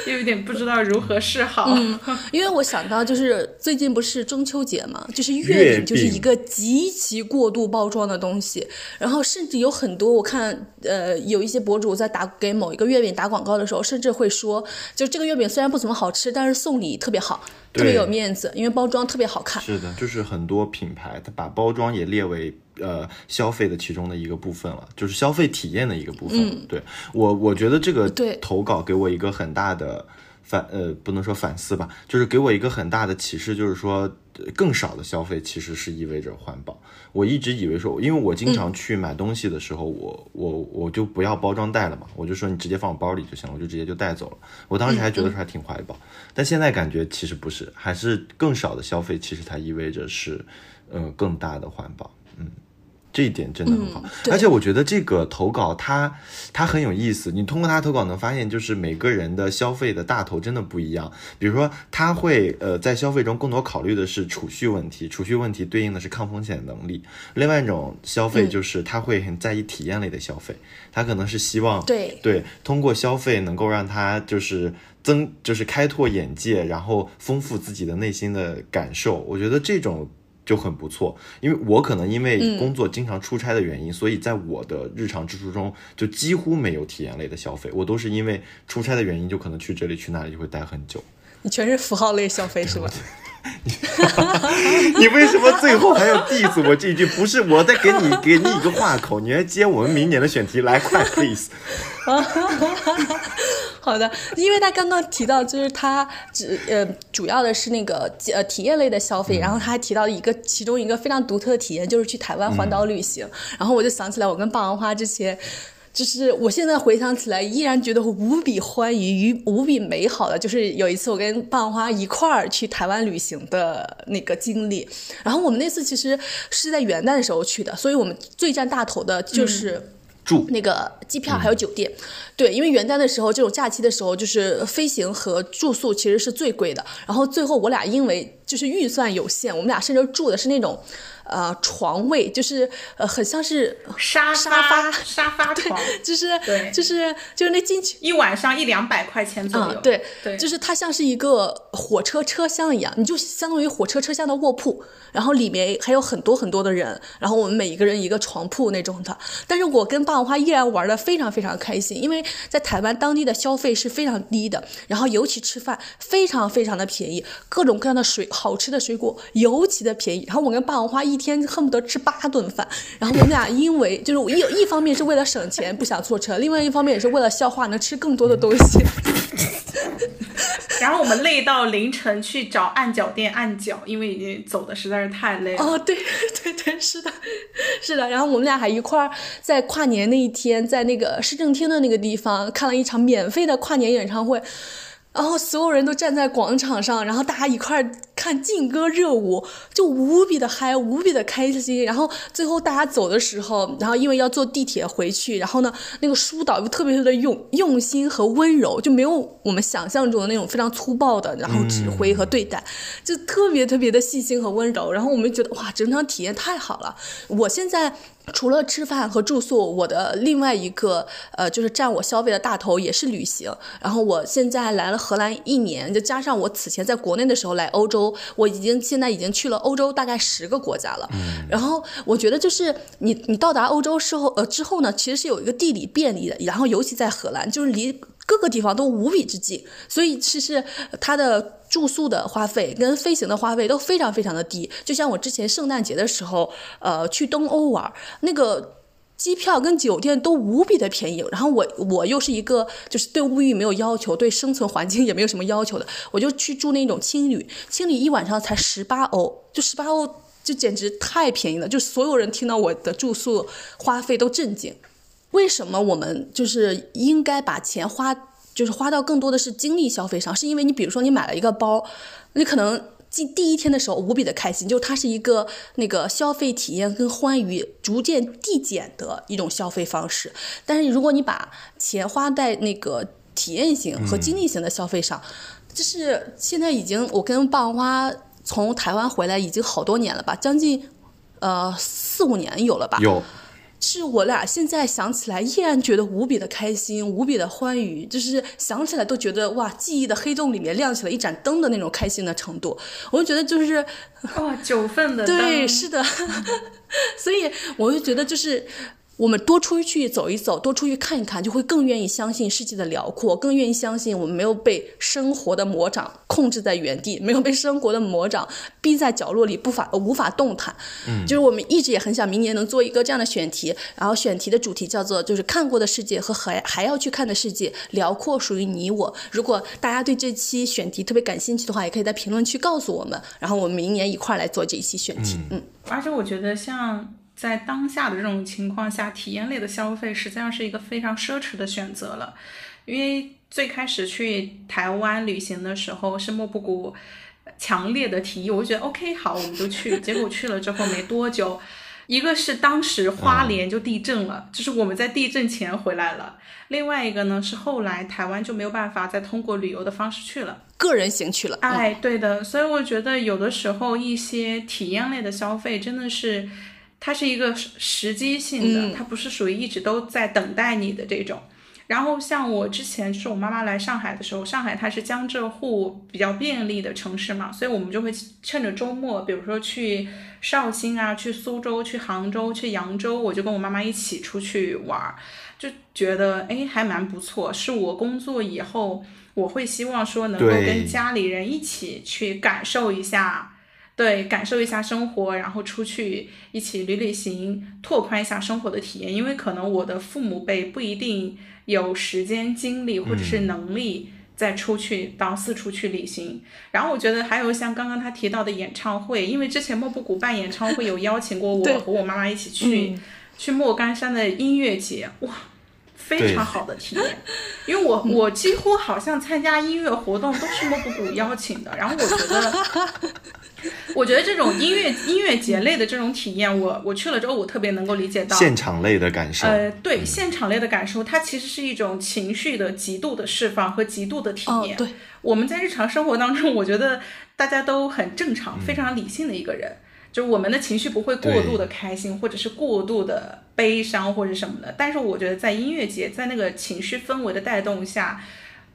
[SPEAKER 3] 又有点不知道如何是好。
[SPEAKER 1] 嗯，因为我想到就是最近不是中秋节嘛，就是月饼就是一个极其过度包装的东西，然后甚至有很多我看呃有一些博主在打给某一个月饼打广告的时候，甚至会说，就这个月饼虽然不怎么好吃，但是送礼特别好，特别有面子，因为包装特别好看。
[SPEAKER 2] 是的，就是很多品牌它把包装也列为。呃消费的其中的一个部分了，就是消费体验的一个部分。对我，我觉得这个
[SPEAKER 1] 对
[SPEAKER 2] 投稿给我一个很大的反呃，不能说反思吧，就是给我一个很大的启示，就是说呃更少的消费其实是意味着环保。我一直以为说，因为我经常去买东西的时候，我我我就不要包装袋了嘛，我就说你直接放我包里就行了，我就直接就带走了。我当时还觉得说还挺环保，但现在感觉其实不是，还是更少的消费，其实它意味着是，呃，更大的环保。嗯，这一点真的很好，
[SPEAKER 1] 对
[SPEAKER 2] 而且我觉得这个投稿它它很有意思。你通过它投稿能发现，就是每个人的消费的大头真的不一样。比如说，他会呃在消费中更多考虑的是储蓄问题，储蓄问题对应的是抗风险能力。另外一种消费就是他会很在意体验类的消费，他可能是希望
[SPEAKER 1] 对
[SPEAKER 2] 对通过消费能够让他就是。增就是开拓眼界，然后丰富自己的内心的感受，我觉得这种就很不错。因为我可能因为工作经常出差的原因，所以在我的日常支出中就几乎没有体验类的消费，我都是因为出差的原因，就可能去这里去那里就会待很久。
[SPEAKER 1] 你全是符号类消费是吧？
[SPEAKER 2] 你为什么最后还要 diss 我这一句？不是我在给你给你一个话口，你来接我们明年的选题，来快 please。
[SPEAKER 1] 好的，因为他刚刚提到，就是他只呃主要的是那个呃体验类的消费，然后他还提到一个其中一个非常独特的体验，就是去台湾环岛旅行。然后我就想起来，我跟霸王花之前。就是我现在回想起来，依然觉得无比欢愉、与无比美好的，就是有一次我跟霸王花一块儿去台湾旅行的那个经历。然后我们那次其实是在元旦的时候去的，所以我们最占大头的就是。
[SPEAKER 2] 住。
[SPEAKER 1] 那个机票还有酒店，对，因为元旦的时候这种假期的时候，就是飞行和住宿其实是最贵的。然后最后我俩因为就是预算有限，我们俩甚至住的是那种呃床位，就是呃很像是
[SPEAKER 3] 沙
[SPEAKER 1] 沙
[SPEAKER 3] 发
[SPEAKER 1] 发
[SPEAKER 3] 沙发床，
[SPEAKER 1] 就是
[SPEAKER 3] 对
[SPEAKER 1] 就是就是那进去。
[SPEAKER 3] 一晚上一两百块钱左右。
[SPEAKER 1] 嗯，对，
[SPEAKER 3] 对，
[SPEAKER 1] 就是它像是一个火车车厢一样，你就相当于火车车厢的卧铺，然后里面还有很多很多的人，然后我们每一个人一个床铺那种的。但是我跟霸王花依然玩的非常非常开心，因为在台湾当地的消费是非常低的，然后尤其吃饭非常非常的便宜，各种各样的水好吃的水果尤其的便宜。然后我跟霸王花一天恨不得吃八顿饭，然后我们俩因为就是一一方面是为了省钱不想坐车，另外一方面也是为了消化能吃更多的东西。
[SPEAKER 3] 然后我们累到凌晨去找按脚店按脚，因为已经走的实在是太累了。
[SPEAKER 1] 哦，对 对对，是的，是的。然后我们俩还一块儿在跨年那一天，在那个市政厅的那个地方看了一场免费的跨年演唱会。然后所有人都站在广场上，然后大家一块儿看劲歌热舞，就无比的嗨，无比的开心。然后最后大家走的时候，然后因为要坐地铁回去，然后呢，那个疏导又特别特别的用用心和温柔，就没有我们想象中的那种非常粗暴的，然后指挥和对待，就特别特别的细心和温柔。然后我们觉得哇，整场体验太好了。我现在。除了吃饭和住宿，我的另外一个呃，就是占我消费的大头也是旅行。然后我现在来了荷兰一年，就加上我此前在国内的时候来欧洲，我已经现在已经去了欧洲大概十个国家了。然后我觉得就是你你到达欧洲之后呃之后呢，其实是有一个地理便利的，然后尤其在荷兰，就是离各个地方都无比之近，所以其实它的。住宿的花费跟飞行的花费都非常非常的低，就像我之前圣诞节的时候，呃，去东欧玩，那个机票跟酒店都无比的便宜。然后我我又是一个就是对物欲没有要求，对生存环境也没有什么要求的，我就去住那种青旅，青旅一晚上才十八欧，就十八欧就简直太便宜了，就所有人听到我的住宿花费都震惊。为什么我们就是应该把钱花？就是花到更多的是精力消费上，是因为你比如说你买了一个包，你可能进第一天的时候无比的开心，就它是一个那个消费体验跟欢愉逐渐递减的一种消费方式。但是如果你把钱花在那个体验型和经历型的消费上，就是现在已经我跟霸王花从台湾回来已经好多年了吧，将近呃四五年有了吧？
[SPEAKER 2] 有。
[SPEAKER 1] 是我俩现在想起来依然觉得无比的开心，无比的欢愉，就是想起来都觉得哇，记忆的黑洞里面亮起了一盏灯的那种开心的程度。我就觉得就是
[SPEAKER 3] 哇，九份的
[SPEAKER 1] 对，是的，所以我就觉得就是我们多出去走一走，多出去看一看，就会更愿意相信世界的辽阔，更愿意相信我们没有被生活的魔掌控制在原地，没有被生活的魔掌逼在角落里，不法无法动弹。嗯，就是我们一直也很想明年能做一个这样的选题，然后选题的主题叫做就是看过的世界和还还要去看的世界，辽阔属于你我。如果大家对这期选题特别感兴趣的话，也可以在评论区告诉我们，然后我们明年一块儿来做这一期选题。嗯，
[SPEAKER 3] 而且我觉得像。在当下的这种情况下，体验类的消费实际上是一个非常奢侈的选择了。因为最开始去台湾旅行的时候，是莫布谷强烈的提议，我就觉得 OK 好，我们就去。结果去了之后没多久，一个是当时花莲就地震了，就是我们在地震前回来了；另外一个呢是后来台湾就没有办法再通过旅游的方式去了，
[SPEAKER 1] 个人行去了。
[SPEAKER 3] 哎，对的，所以我觉得有的时候一些体验类的消费真的是。它是一个时机性的，它不是属于一直都在等待你的这种。然后像我之前就是我妈妈来上海的时候，上海它是江浙沪比较便利的城市嘛，所以我们就会趁着周末，比如说去绍兴啊，去苏州、去杭州、去扬州，我就跟我妈妈一起出去玩儿，就觉得哎还蛮不错。是我工作以后，我会希望说能够跟家里人一起去感受一下。对，感受一下生活，然后出去一起旅旅行，拓宽一下生活的体验。因为可能我的父母辈不一定有时间、精力或者是能力再出去到四处去旅行。然后我觉得还有像刚刚他提到的演唱会，因为之前莫布谷办演唱会有邀请过我和我妈妈一起去去莫干山的音乐节，哇，非常好的体验。因为我我几乎好像参加音乐活动都是莫布谷邀请的，然后我觉得。我觉得这种音乐音乐节类的这种体验，我我去了之后，我特别能够理解到
[SPEAKER 2] 现场类的感受。
[SPEAKER 3] 呃，对，现场类的感受，它其实是一种情绪的极度的释放和极度的体验。
[SPEAKER 1] 对，
[SPEAKER 3] 我们在日常生活当中，我觉得大家都很正常、非常理性的一个人，就是我们的情绪不会过度的开心，或者是过度的悲伤或者什么的。但是我觉得在音乐节，在那个情绪氛围的带动下。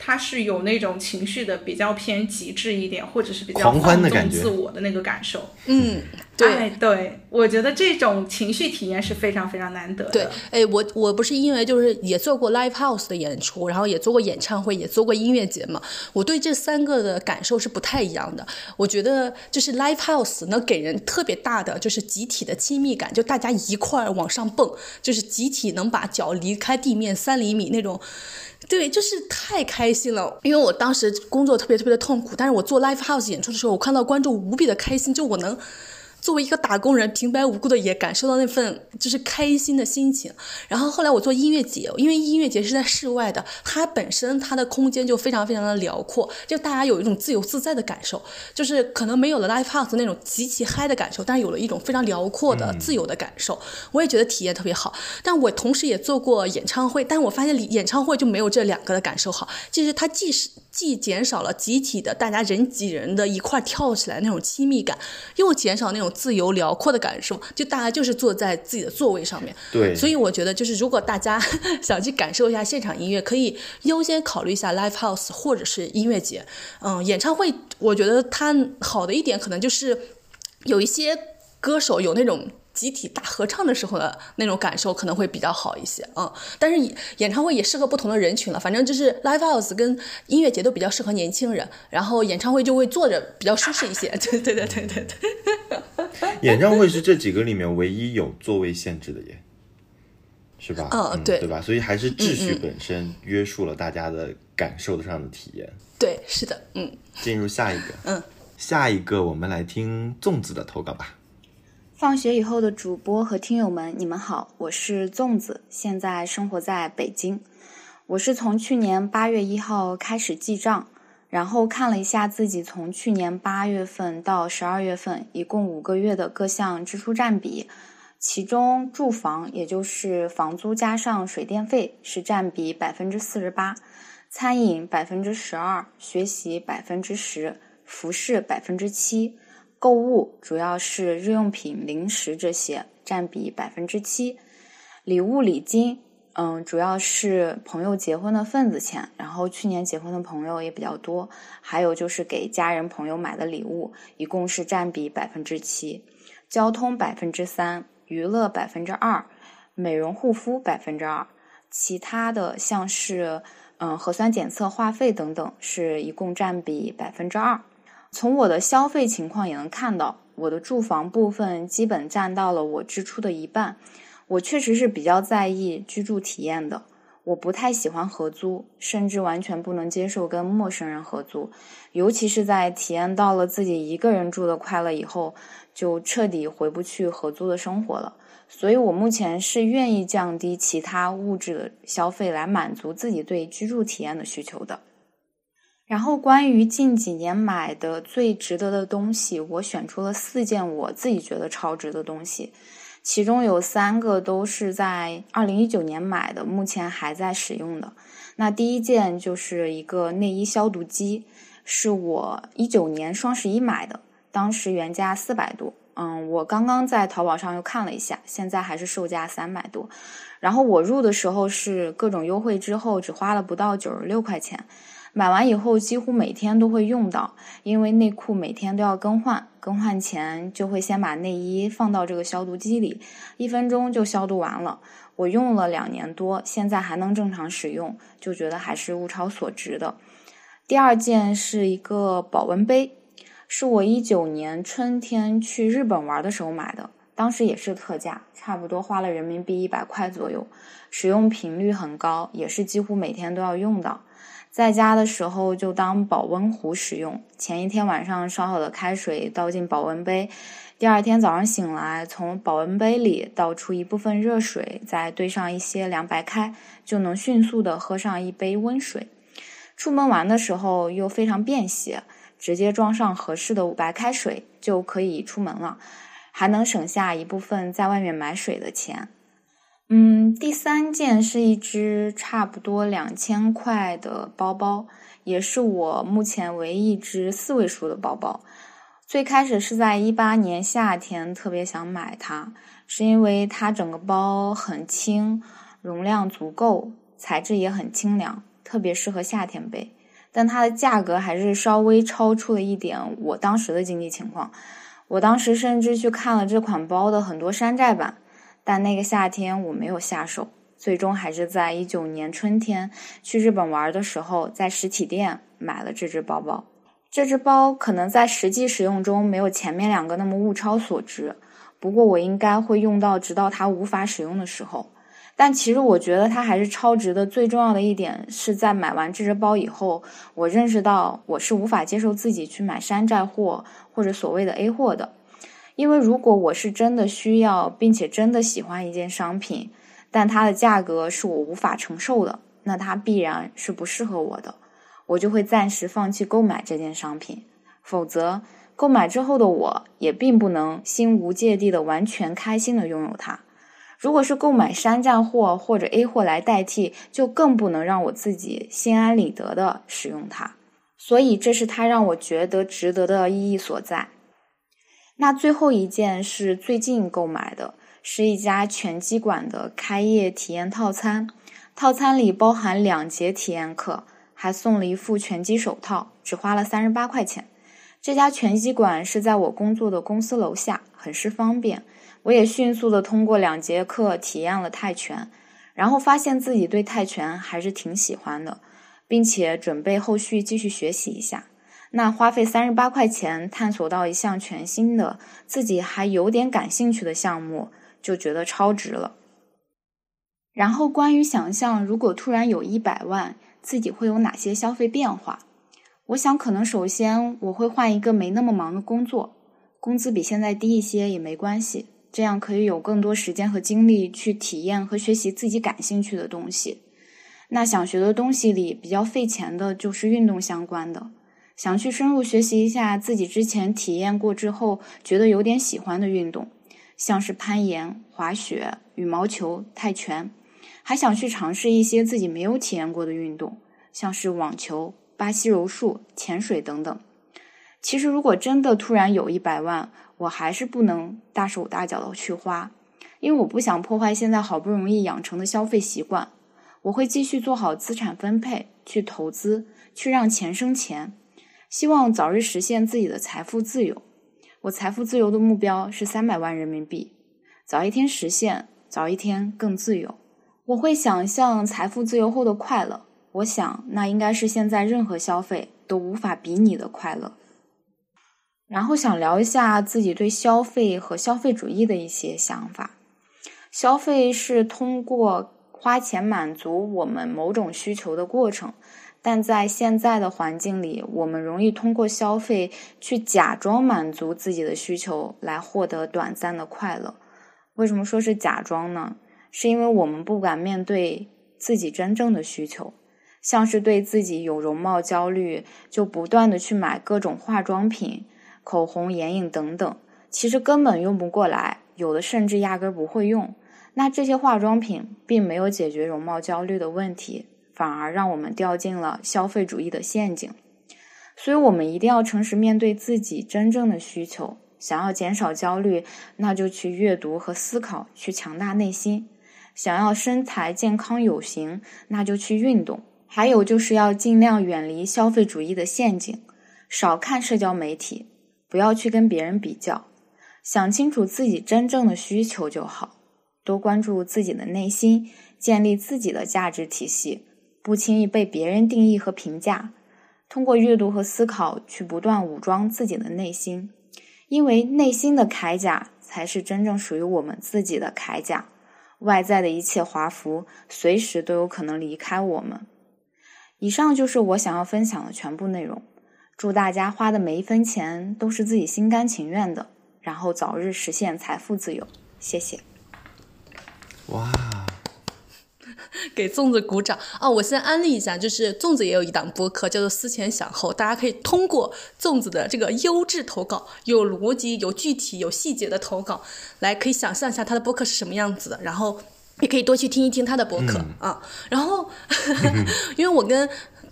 [SPEAKER 3] 它是有那种情绪的，比较偏极致一点，或者是比较放纵自我的那个感受。
[SPEAKER 1] 嗯，对
[SPEAKER 3] 对，我觉得这种情绪体验是非常非常难得的。
[SPEAKER 1] 对，哎，我我不是因为就是也做过 live house 的演出，然后也做过演唱会，也做过音乐节嘛，我对这三个的感受是不太一样的。我觉得就是 live house 能给人特别大的就是集体的亲密感，就大家一块儿往上蹦，就是集体能把脚离开地面三厘米那种。对，就是太开心了，因为我当时工作特别特别的痛苦，但是我做 live house 演出的时候，我看到观众无比的开心，就我能。作为一个打工人，平白无故的也感受到那份就是开心的心情。然后后来我做音乐节，因为音乐节是在室外的，它本身它的空间就非常非常的辽阔，就大家有一种自由自在的感受，就是可能没有了 live house 那种极其嗨的感受，但是有了一种非常辽阔的自由的感受。我也觉得体验特别好。但我同时也做过演唱会，但我发现演唱会就没有这两个的感受好，就是它既是既减少了集体的大家人挤人的一块跳起来那种亲密感，又减少那种。自由辽阔的感受，就大家就是坐在自己的座位上面。
[SPEAKER 2] 对，
[SPEAKER 1] 所以我觉得就是如果大家 想去感受一下现场音乐，可以优先考虑一下 live house 或者是音乐节。嗯，演唱会我觉得它好的一点可能就是有一些歌手有那种。集体大合唱的时候的那种感受可能会比较好一些，嗯，但是演唱会也适合不同的人群了。反正就是 live house 跟音乐节都比较适合年轻人，然后演唱会就会坐着比较舒适一些。对对对对对对。
[SPEAKER 2] 演唱会是这几个里面唯一有座位限制的耶，是吧？
[SPEAKER 1] 嗯，对，
[SPEAKER 2] 对吧？所以还是秩序本身约束了大家的感受上的体验。
[SPEAKER 1] 对，是的，嗯。
[SPEAKER 2] 进入下一个，
[SPEAKER 1] 嗯，
[SPEAKER 2] 下一个我们来听粽子的投稿吧。
[SPEAKER 5] 放学以后的主播和听友们，你们好，我是粽子，现在生活在北京。我是从去年八月一号开始记账，然后看了一下自己从去年八月份到十二月份一共五个月的各项支出占比，其中住房也就是房租加上水电费是占比百分之四十八，餐饮百分之十二，学习百分之十，服饰百分之七。购物主要是日用品、零食这些，占比百分之七。礼物礼金，嗯，主要是朋友结婚的份子钱，然后去年结婚的朋友也比较多，还有就是给家人朋友买的礼物，一共是占比百分之七。交通百分之三，娱乐百分之二，美容护肤百分之二，其他的像是嗯核酸检测、话费等等，是一共占比百分之二。从我的消费情况也能看到，我的住房部分基本占到了我支出的一半。我确实是比较在意居住体验的。我不太喜欢合租，甚至完全不能接受跟陌生人合租，尤其是在体验到了自己一个人住的快乐以后，就彻底回不去合租的生活了。所以，我目前是愿意降低其他物质的消费来满足自己对居住体验的需求的。然后，关于近几年买的最值得的东西，我选出了四件我自己觉得超值的东西。其中有三个都是在二零一九年买的，目前还在使用的。那第一件就是一个内衣消毒机，是我一九年双十一买的，当时原价四百多。嗯，我刚刚在淘宝上又看了一下，现在还是售价三百多。然后我入的时候是各种优惠之后，只花了不到九十六块钱。买完以后几乎每天都会用到，因为内裤每天都要更换，更换前就会先把内衣放到这个消毒机里，一分钟就消毒完了。我用了两年多，现在还能正常使用，就觉得还是物超所值的。第二件是一个保温杯，是我一九年春天去日本玩的时候买的，当时也是特价，差不多花了人民币一百块左右，使用频率很高，也是几乎每天都要用到。在家的时候就当保温壶使用，前一天晚上烧好的开水倒进保温杯，第二天早上醒来，从保温杯里倒出一部分热水，再兑上一些凉白开，就能迅速的喝上一杯温水。出门玩的时候又非常便携，直接装上合适的白开水就可以出门了，还能省下一部分在外面买水的钱。嗯，第三件是一只差不多两千块的包包，也是我目前唯一一只四位数的包包。最开始是在一八年夏天特别想买它，是因为它整个包很轻，容量足够，材质也很清凉，特别适合夏天背。但它的价格还是稍微超出了一点我当时的经济情况。我当时甚至去看了这款包的很多山寨版。但那个夏天我没有下手，最终还是在一九年春天去日本玩的时候，在实体店买了这只包包。这只包可能在实际使用中没有前面两个那么物超所值，不过我应该会用到直到它无法使用的时候。但其实我觉得它还是超值的。最重要的一点是在买完这只包以后，我认识到我是无法接受自己去买山寨货或者所谓的 A 货的。因为如果我是真的需要，并且真的喜欢一件商品，但它的价格是我无法承受的，那它必然是不适合我的，我就会暂时放弃购买这件商品。否则，购买之后的我也并不能心无芥蒂的完全开心的拥有它。如果是购买山寨货或者 A 货来代替，就更不能让我自己心安理得的使用它。所以，这是它让我觉得值得的意义所在。那最后一件是最近购买的，是一家拳击馆的开业体验套餐，套餐里包含两节体验课，还送了一副拳击手套，只花了三十八块钱。这家拳击馆是在我工作的公司楼下，很是方便。我也迅速的通过两节课体验了泰拳，然后发现自己对泰拳还是挺喜欢的，并且准备后续继续学习一下。那花费三十八块钱探索到一项全新的、自己还有点感兴趣的项目，就觉得超值了。然后关于想象，如果突然有一百万，自己会有哪些消费变化？我想，可能首先我会换一个没那么忙的工作，工资比现在低一些也没关系，这样可以有更多时间和精力去体验和学习自己感兴趣的东西。那想学的东西里比较费钱的就是运动相关的。想去深入学习一下自己之前体验过之后觉得有点喜欢的运动，像是攀岩、滑雪、羽毛球、泰拳，还想去尝试一些自己没有体验过的运动，像是网球、巴西柔术、潜水等等。其实，如果真的突然有一百万，我还是不能大手大脚的去花，因为我不想破坏现在好不容易养成的消费习惯。我会继续做好资产分配，去投资，去让钱生钱。希望早日实现自己的财富自由。我财富自由的目标是三百万人民币，早一天实现，早一天更自由。我会想象财富自由后的快乐，我想那应该是现在任何消费都无法比拟的快乐。然后想聊一下自己对消费和消费主义的一些想法。消费是通过花钱满足我们某种需求的过程，但在现在的环境里，我们容易通过消费去假装满足自己的需求，来获得短暂的快乐。为什么说是假装呢？是因为我们不敢面对自己真正的需求，像是对自己有容貌焦虑，就不断的去买各种化妆品。口红、眼影等等，其实根本用不过来，有的甚至压根儿不会用。那这些化妆品并没有解决容貌焦虑的问题，反而让我们掉进了消费主义的陷阱。所以，我们一定要诚实面对自己真正的需求。想要减少焦虑，那就去阅读和思考，去强大内心；想要身材健康有型，那就去运动。还有就是要尽量远离消费主义的陷阱，少看社交媒体。不要去跟别人比较，想清楚自己真正的需求就好。多关注自己的内心，建立自己的价值体系，不轻易被别人定义和评价。通过阅读和思考，去不断武装自己的内心，因为内心的铠甲才是真正属于我们自己的铠甲。外在的一切华服，随时都有可能离开我们。以上就是我想要分享的全部内容。祝大家花的每一分钱都是自己心甘情愿的，然后早日实现财富自由。谢谢。
[SPEAKER 2] 哇！
[SPEAKER 1] 给粽子鼓掌啊！我先安利一下，就是粽子也有一档播客，叫做“思前想后”，大家可以通过粽子的这个优质投稿，有逻辑、有具体、有细节的投稿，来可以想象一下他的播客是什么样子的，然后也可以多去听一听他的播客啊。然后，因为我跟。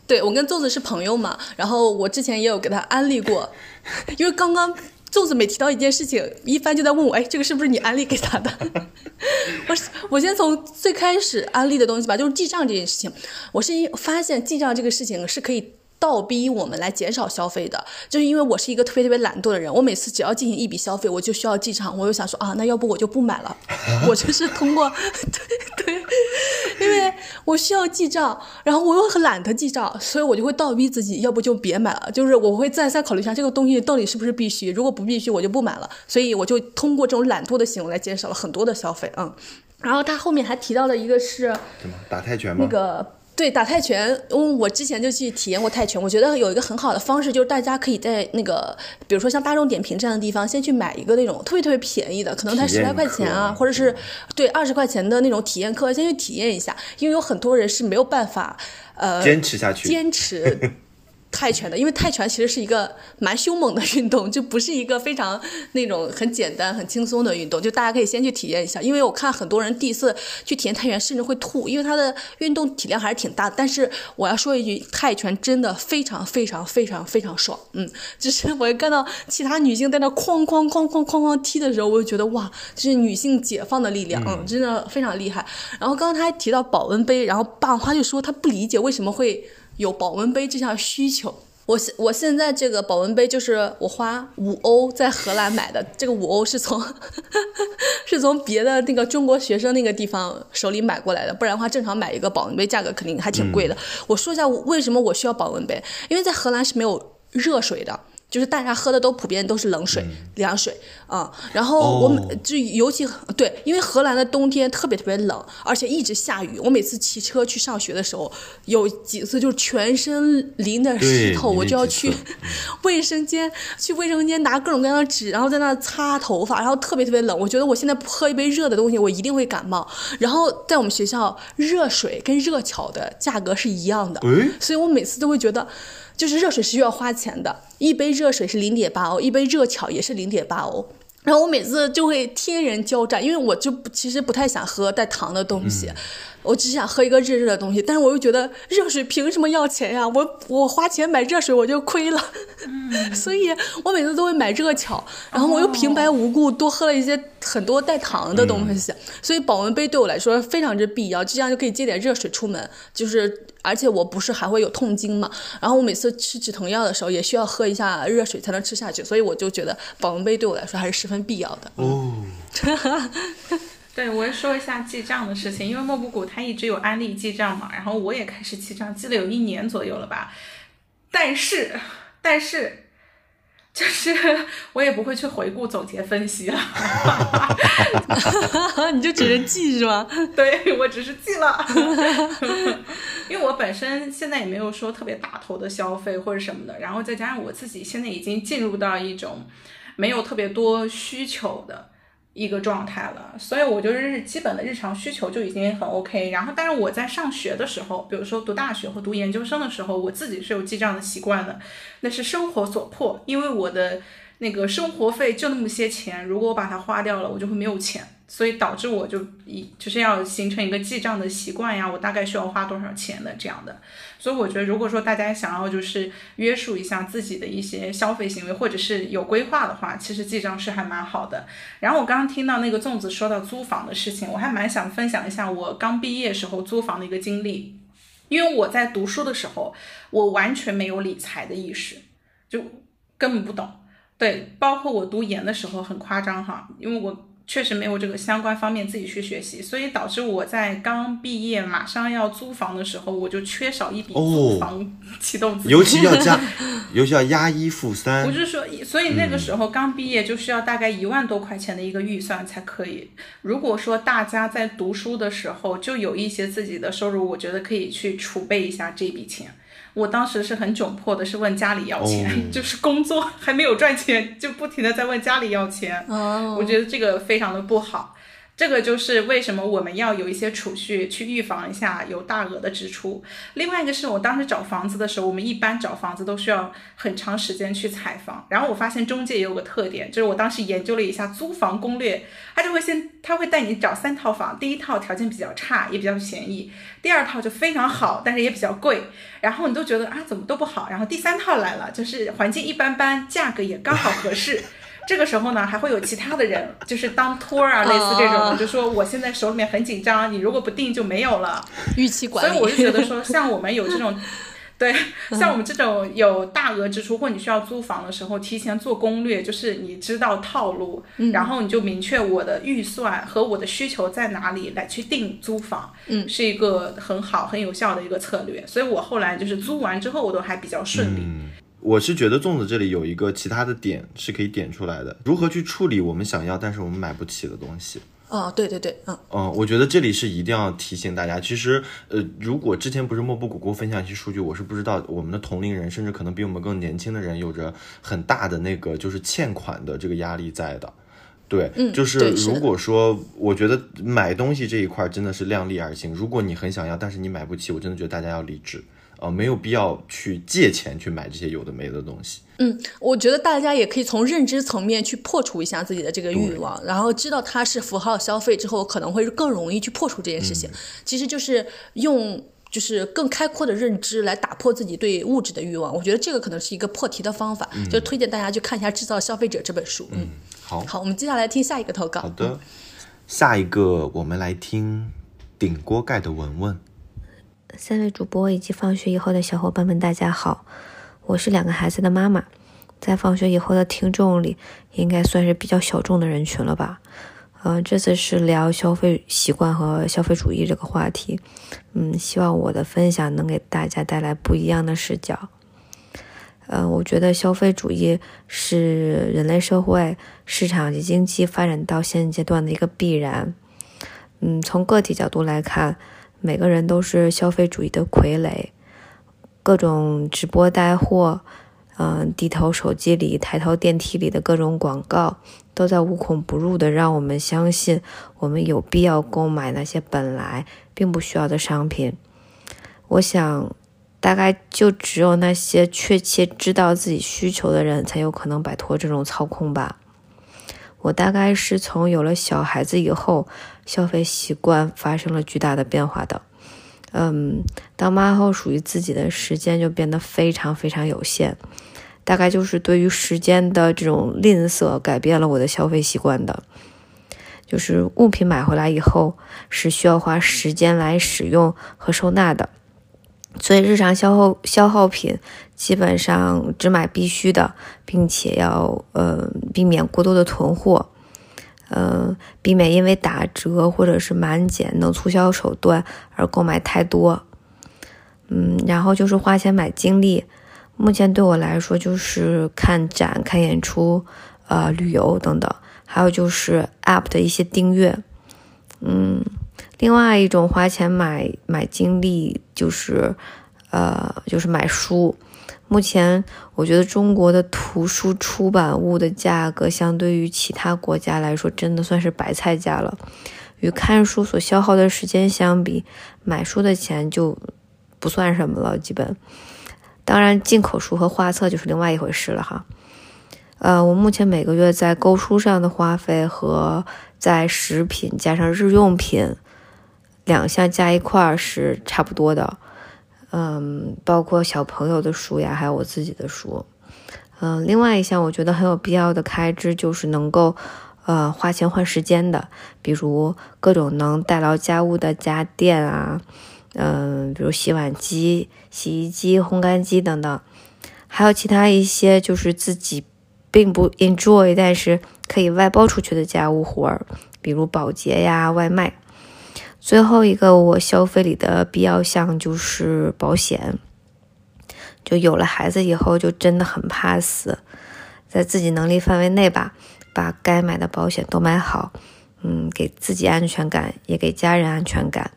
[SPEAKER 1] 对我跟粽子是朋友嘛，然后我之前也有给他安利过，因为刚刚粽子每提到一件事情，一帆就在问我，哎，这个是不是你安利给他的？我我先从最开始安利的东西吧，就是记账这件事情，我是因发现记账这个事情是可以。倒逼我们来减少消费的，就是因为我是一个特别特别懒惰的人。我每次只要进行一笔消费，我就需要记账。我就想说啊，那要不我就不买了。我就是通过 对对，因为我需要记账，然后我又很懒得记账，所以我就会倒逼自己，要不就别买了。就是我会再三考虑一下这个东西到底是不是必须，如果不必须，我就不买了。所以我就通过这种懒惰的行为来减少了很多的消费。嗯，然后他后面还提到了一个是
[SPEAKER 2] 什么打泰拳吗？
[SPEAKER 1] 那个。对打泰拳，嗯，我之前就去体验过泰拳。我觉得有一个很好的方式，就是大家可以在那个，比如说像大众点评这样的地方，先去买一个那种特别特别便宜的，可能才十来块钱啊，或者是对二十块钱的那种体验课，先去体验一下。因为有很多人是没有办法，呃，
[SPEAKER 2] 坚持下去，
[SPEAKER 1] 坚持。泰拳的，因为泰拳其实是一个蛮凶猛的运动，就不是一个非常那种很简单、很轻松的运动。就大家可以先去体验一下，因为我看很多人第一次去体验泰拳，甚至会吐，因为它的运动体量还是挺大的。但是我要说一句，泰拳真的非常非常非常非常爽。嗯，就是我看到其他女性在那哐哐哐哐哐哐踢的时候，我就觉得哇，这是女性解放的力量，嗯，真的非常厉害。然后刚刚他还提到保温杯，然后爸花就说他不理解为什么会。有保温杯这项需求，我现我现在这个保温杯就是我花五欧在荷兰买的，这个五欧是从 是从别的那个中国学生那个地方手里买过来的，不然的话正常买一个保温杯价格肯定还挺贵的。我说一下为什么我需要保温杯，因为在荷兰是没有热水的。就是大家喝的都普遍都是冷水、凉水啊，然后我们就尤其对，因为荷兰的冬天特别特别冷，而且一直下雨。我每次骑车去上学的时候，有几次就全身淋的湿透，我就要去 卫生间，去卫生间拿各种各样的纸，然后在那擦头发，然后特别特别冷。我觉得我现在喝一杯热的东西，我一定会感冒。然后在我们学校，热水跟热巧的价格是一样的，所以我每次都会觉得。就是热水是需要花钱的，一杯热水是零点八欧，一杯热巧也是零点八欧。然后我每次就会天人交战，因为我就其实不太想喝带糖的东西。我只想喝一个热热的东西，但是我又觉得热水凭什么要钱呀？我我花钱买热水我就亏了，所以我每次都会买热巧，然后我又平白无故多喝了一些很多带糖的东西，所以保温杯对我来说非常之必要，这样就可以接点热水出门。就是而且我不是还会有痛经嘛，然后我每次吃止疼药的时候也需要喝一下热水才能吃下去，所以我就觉得保温杯对我来说还是十分必要的。
[SPEAKER 2] 哦。
[SPEAKER 3] 对，我也说一下记账的事情，因为莫布谷它一直有安利记账嘛，然后我也开始记账，记了有一年左右了吧。但是，但是，就是我也不会去回顾、总结、分析了。
[SPEAKER 1] 你就只是记是吗？
[SPEAKER 3] 对，我只是记了。因为我本身现在也没有说特别大头的消费或者什么的，然后再加上我自己现在已经进入到一种没有特别多需求的。一个状态了，所以我就是基本的日常需求就已经很 OK。然后，但是我在上学的时候，比如说读大学或读研究生的时候，我自己是有记账的习惯的，那是生活所迫，因为我的那个生活费就那么些钱，如果我把它花掉了，我就会没有钱。所以导致我就一就是要形成一个记账的习惯呀，我大概需要花多少钱的这样的。所以我觉得，如果说大家想要就是约束一下自己的一些消费行为，或者是有规划的话，其实记账是还蛮好的。然后我刚刚听到那个粽子说到租房的事情，我还蛮想分享一下我刚毕业时候租房的一个经历。因为我在读书的时候，我完全没有理财的意识，就根本不懂。对，包括我读研的时候很夸张哈，因为我。确实没有这个相关方面自己去学习，所以导致我在刚毕业马上要租房的时候，我就缺少一笔租房启动资
[SPEAKER 2] 金，尤其要加，尤其要押一付三。
[SPEAKER 3] 不是说，所以那个时候刚毕业就需要大概一万多块钱的一个预算才可以。如果说大家在读书的时候就有一些自己的收入，我觉得可以去储备一下这笔钱。我当时是很窘迫的，是问家里要钱，就是工作还没有赚钱，就不停的在问家里要钱。哦，我觉得这个非常的不好。这个就是为什么我们要有一些储蓄，去预防一下有大额的支出。另外一个是我当时找房子的时候，我们一般找房子都需要很长时间去采房。然后我发现中介也有个特点，就是我当时研究了一下租房攻略，他就会先他会带你找三套房，第一套条件比较差，也比较便宜；第二套就非常好，但是也比较贵。然后你都觉得啊怎么都不好，然后第三套来了，就是环境一般般，价格也刚好合适。这个时候呢，还会有其他的人，就是当托啊，类似这种，就说我现在手里面很紧张，你如果不定就没有了。
[SPEAKER 1] 预期管
[SPEAKER 3] 理。所以我就觉得说，像我们有这种，对，像我们这种有大额支出或你需要租房的时候，提前做攻略，就是你知道套路，然后你就明确我的预算和我的需求在哪里来去定租房，嗯，是一个很好很有效的一个策略。所以我后来就是租完之后，我都还比较顺利。
[SPEAKER 2] 我是觉得粽子这里有一个其他的点是可以点出来的，如何去处理我们想要但是我们买不起的东西。
[SPEAKER 1] 哦，对对对，嗯
[SPEAKER 2] 嗯，我觉得这里是一定要提醒大家，其实呃，如果之前不是莫布谷给我分享一些数据，我是不知道我们的同龄人，甚至可能比我们更年轻的人，有着很大的那个就是欠款的这个压力在的。对，就是如果说我觉得买东西这一块真的是量力而行，如果你很想要，但是你买不起，我真的觉得大家要理智。呃，没有必要去借钱去买这些有的没的东西。
[SPEAKER 1] 嗯，我觉得大家也可以从认知层面去破除一下自己的这个欲望，然后知道它是符号消费之后，可能会更容易去破除这件事情。其实就是用就是更开阔的认知来打破自己对物质的欲望。我觉得这个可能是一个破题的方法，就推荐大家去看一下《制造消费者》这本书。
[SPEAKER 2] 嗯，好，
[SPEAKER 1] 好，我们接下来听下一个投稿。
[SPEAKER 2] 好的，下一个我们来听顶锅盖的文文。
[SPEAKER 6] 三位主播以及放学以后的小伙伴们，大家好，我是两个孩子的妈妈，在放学以后的听众里，应该算是比较小众的人群了吧？嗯，这次是聊消费习惯和消费主义这个话题，嗯，希望我的分享能给大家带来不一样的视角。嗯，我觉得消费主义是人类社会、市场及经济发展到现阶段的一个必然。嗯，从个体角度来看。每个人都是消费主义的傀儡，各种直播带货，嗯，低头手机里、抬头电梯里的各种广告，都在无孔不入的让我们相信，我们有必要购买那些本来并不需要的商品。我想，大概就只有那些确切知道自己需求的人，才有可能摆脱这种操控吧。我大概是从有了小孩子以后。消费习惯发生了巨大的变化的，嗯，当妈后属于自己的时间就变得非常非常有限，大概就是对于时间的这种吝啬改变了我的消费习惯的，就是物品买回来以后是需要花时间来使用和收纳的，所以日常消耗消耗品基本上只买必须的，并且要呃避免过多的囤货。嗯，避免因为打折或者是满减等促销手段而购买太多。嗯，然后就是花钱买经历，目前对我来说就是看展、看演出，呃，旅游等等，还有就是 App 的一些订阅。嗯，另外一种花钱买买经历就是，呃，就是买书。目前我觉得中国的图书出版物的价格，相对于其他国家来说，真的算是白菜价了。与看书所消耗的时间相比，买书的钱就。不算什么了，基本。当然，进口书和画册就是另外一回事了哈。呃，我目前每个月在购书上的花费和在食品加上日用品两项加一块是差不多的。嗯，包括小朋友的书呀，还有我自己的书。嗯，另外一项我觉得很有必要的开支就是能够呃花钱换时间的，比如各种能代劳家务的家电啊。嗯，比如洗碗机、洗衣机、烘干机等等，还有其他一些就是自己并不 enjoy，但是可以外包出去的家务活儿，比如保洁呀、外卖。最后一个我消费里的必要项就是保险。就有了孩子以后，就真的很怕死，在自己能力范围内吧，把该买的保险都买好，嗯，给自己安全感，也给家人安全感。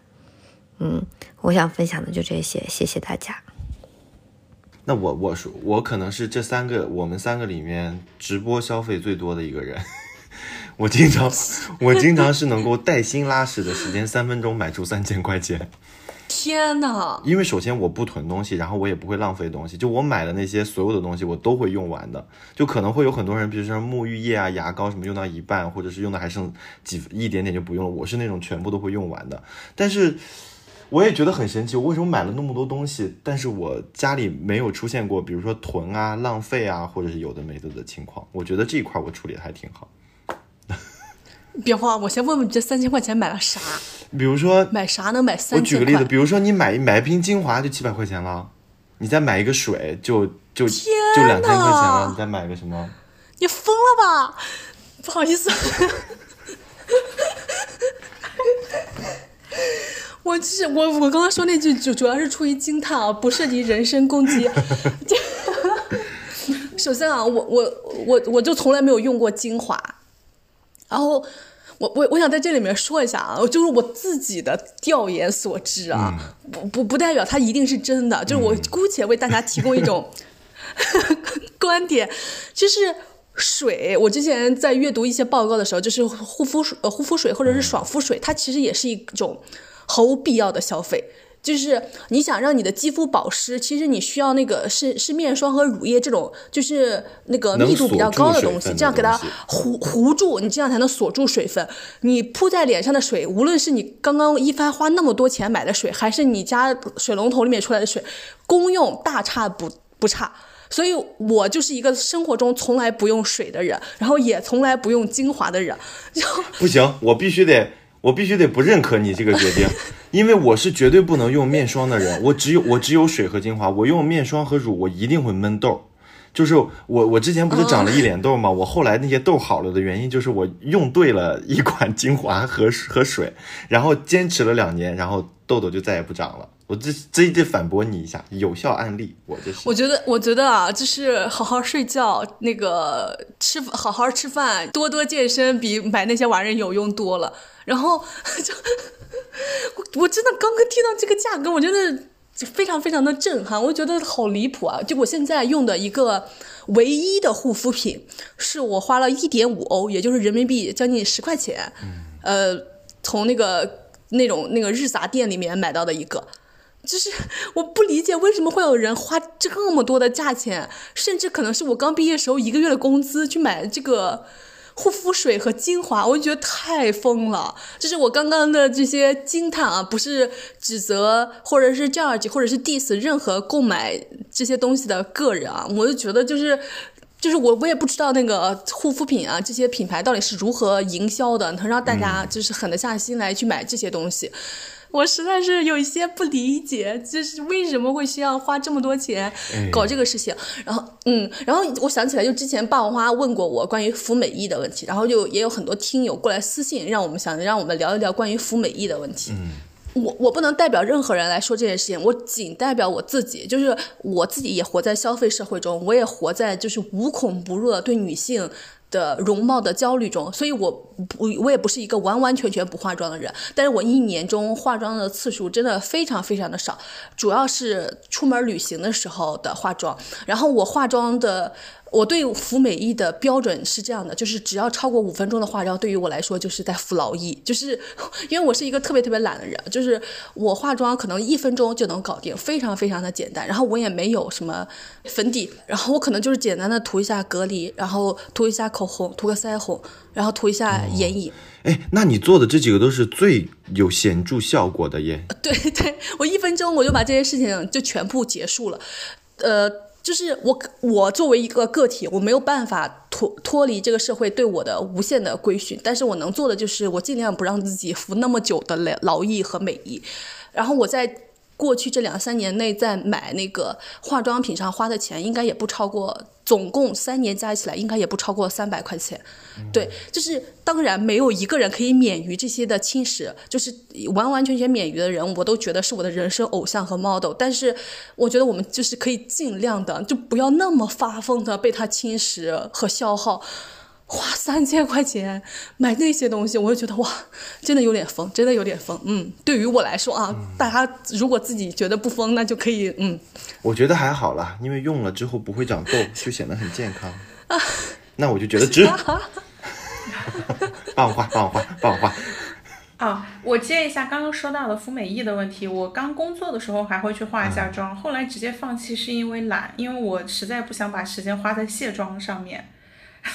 [SPEAKER 6] 嗯，我想分享的就这些，谢谢大家。
[SPEAKER 2] 那我我说我可能是这三个我们三个里面直播消费最多的一个人，我经常 我经常是能够带薪拉屎的时间三分钟买出三千块钱。
[SPEAKER 1] 天呐！
[SPEAKER 2] 因为首先我不囤东西，然后我也不会浪费东西，就我买的那些所有的东西我都会用完的。就可能会有很多人，比如说沐浴液啊、牙膏什么用到一半，或者是用的还剩几一点点就不用了。我是那种全部都会用完的，但是。我也觉得很神奇，我为什么买了那么多东西，但是我家里没有出现过，比如说囤啊、浪费啊，或者是有的没的的情况。我觉得这一块我处理的还挺好。
[SPEAKER 1] 别慌，我先问问你这三千块钱买了啥？
[SPEAKER 2] 比如说
[SPEAKER 1] 买啥能买三千？
[SPEAKER 2] 我举个例子，比如说你买买一瓶精华就七百块钱了，你再买一个水就就就两千块钱了，你再买个什么？
[SPEAKER 1] 你疯了吧？不好意思。我就是我，我刚刚说那句主主要是出于惊叹啊，不涉及人身攻击。首先啊，我我我我就从来没有用过精华，然后我我我想在这里面说一下啊，就是我自己的调研所知啊，不不不代表它一定是真的，就是我姑且为大家提供一种 观点，就是水，我之前在阅读一些报告的时候，就是护肤水呃护肤水或者是爽肤水，它其实也是一种。毫无必要的消费，就是你想让你的肌肤保湿，其实你需要那个是是面霜和乳液这种，就是那个密度比较高的东西，这样给它糊糊住，你这样才能锁住水分。你铺在脸上的水，无论是你刚刚一番花那么多钱买的水，还是你家水龙头里面出来的水，功用大差不不差。所以我就是一个生活中从来不用水的人，然后也从来不用精华的人。
[SPEAKER 2] 不行，我必须得。我必须得不认可你这个决定，因为我是绝对不能用面霜的人。我只有我只有水和精华，我用面霜和乳，我一定会闷痘。就是我我之前不是长了一脸痘吗？我后来那些痘好了的原因就是我用对了一款精华和和水，然后坚持了两年，然后痘痘就再也不长了。我这这得反驳你一下，有效案例，我这是。
[SPEAKER 1] 我觉得，我觉得啊，就是好好睡觉，那个吃好好吃饭，多多健身，比买那些玩意儿有用多了。然后 就，我我真的刚刚听到这个价格，我真的非常非常的震撼，我觉得好离谱啊！就我现在用的一个唯一的护肤品，是我花了一点五欧，也就是人民币将近十块钱，呃，从那个那种那个日杂店里面买到的一个。就是我不理解为什么会有人花这么多的价钱，甚至可能是我刚毕业时候一个月的工资去买这个护肤水和精华，我就觉得太疯了。就是我刚刚的这些惊叹啊，不是指责或者是 judge 或者是 diss 任何购买这些东西的个人啊，我就觉得就是就是我我也不知道那个护肤品啊这些品牌到底是如何营销的，能让大家就是狠得下心来去买这些东西。我实在是有一些不理解，就是为什么会需要花这么多钱搞这个事情。然后，嗯，然后我想起来，就之前霸王花问过我关于服美役的问题，然后就也有很多听友过来私信，让我们想让我们聊一聊关于服美役的问题。
[SPEAKER 2] 嗯，
[SPEAKER 1] 我我不能代表任何人来说这件事情，我仅代表我自己，就是我自己也活在消费社会中，我也活在就是无孔不入的对女性。的容貌的焦虑中，所以我不，我也不是一个完完全全不化妆的人，但是我一年中化妆的次数真的非常非常的少，主要是出门旅行的时候的化妆，然后我化妆的。我对服美役的标准是这样的，就是只要超过五分钟的化妆，对于我来说就是在服劳役。就是因为我是一个特别特别懒的人，就是我化妆可能一分钟就能搞定，非常非常的简单。然后我也没有什么粉底，然后我可能就是简单的涂一下隔离，然后涂一下口红，涂个腮红，然后涂一下眼影。
[SPEAKER 2] 哎，那你做的这几个都是最有显著效果的耶？
[SPEAKER 1] 对对，我一分钟我就把这些事情就全部结束了，呃。就是我，我作为一个个体，我没有办法脱脱离这个社会对我的无限的规训，但是我能做的就是，我尽量不让自己服那么久的劳劳役和美役，然后我在。过去这两三年内，在买那个化妆品上花的钱，应该也不超过，总共三年加起来，应该也不超过三百块钱。对，就是当然没有一个人可以免于这些的侵蚀，就是完完全全免于的人，我都觉得是我的人生偶像和 model。但是，我觉得我们就是可以尽量的，就不要那么发疯的被它侵蚀和消耗。花三千块钱买那些东西，我就觉得哇，真的有点疯，真的有点疯。嗯，对于我来说啊，大家如果自己觉得不疯，那就可以嗯。
[SPEAKER 2] 我觉得还好啦，因为用了之后不会长痘，就显得很健康。啊那我就觉得值。帮我画，帮我画，帮我画。
[SPEAKER 3] 啊，我接一下刚刚说到的肤美役的问题。我刚工作的时候还会去化一下妆，后来直接放弃是因为懒，因为我实在不想把时间花在卸妆上面。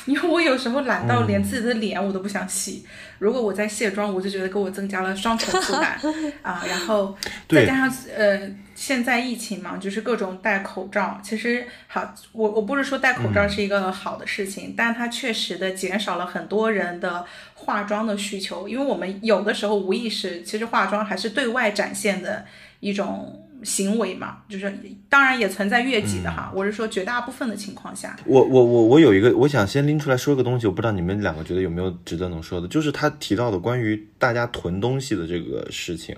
[SPEAKER 3] 因为我有时候懒到连自己的脸我都不想洗，如果我在卸妆，我就觉得给我增加了双重负担 啊。然后再加上呃，现在疫情嘛，就是各种戴口罩。其实好，我我不是说戴口罩是一个好的事情，但它确实的减少了很多人的化妆的需求，因为我们有的时候无意识，其实化妆还是对外展现的一种。行为嘛，就是当然也存在越级的哈。我是说绝大部分的情况下，
[SPEAKER 2] 我我我我有一个，我想先拎出来说一个东西，我不知道你们两个觉得有没有值得能说的，就是他提到的关于大家囤东西的这个事情。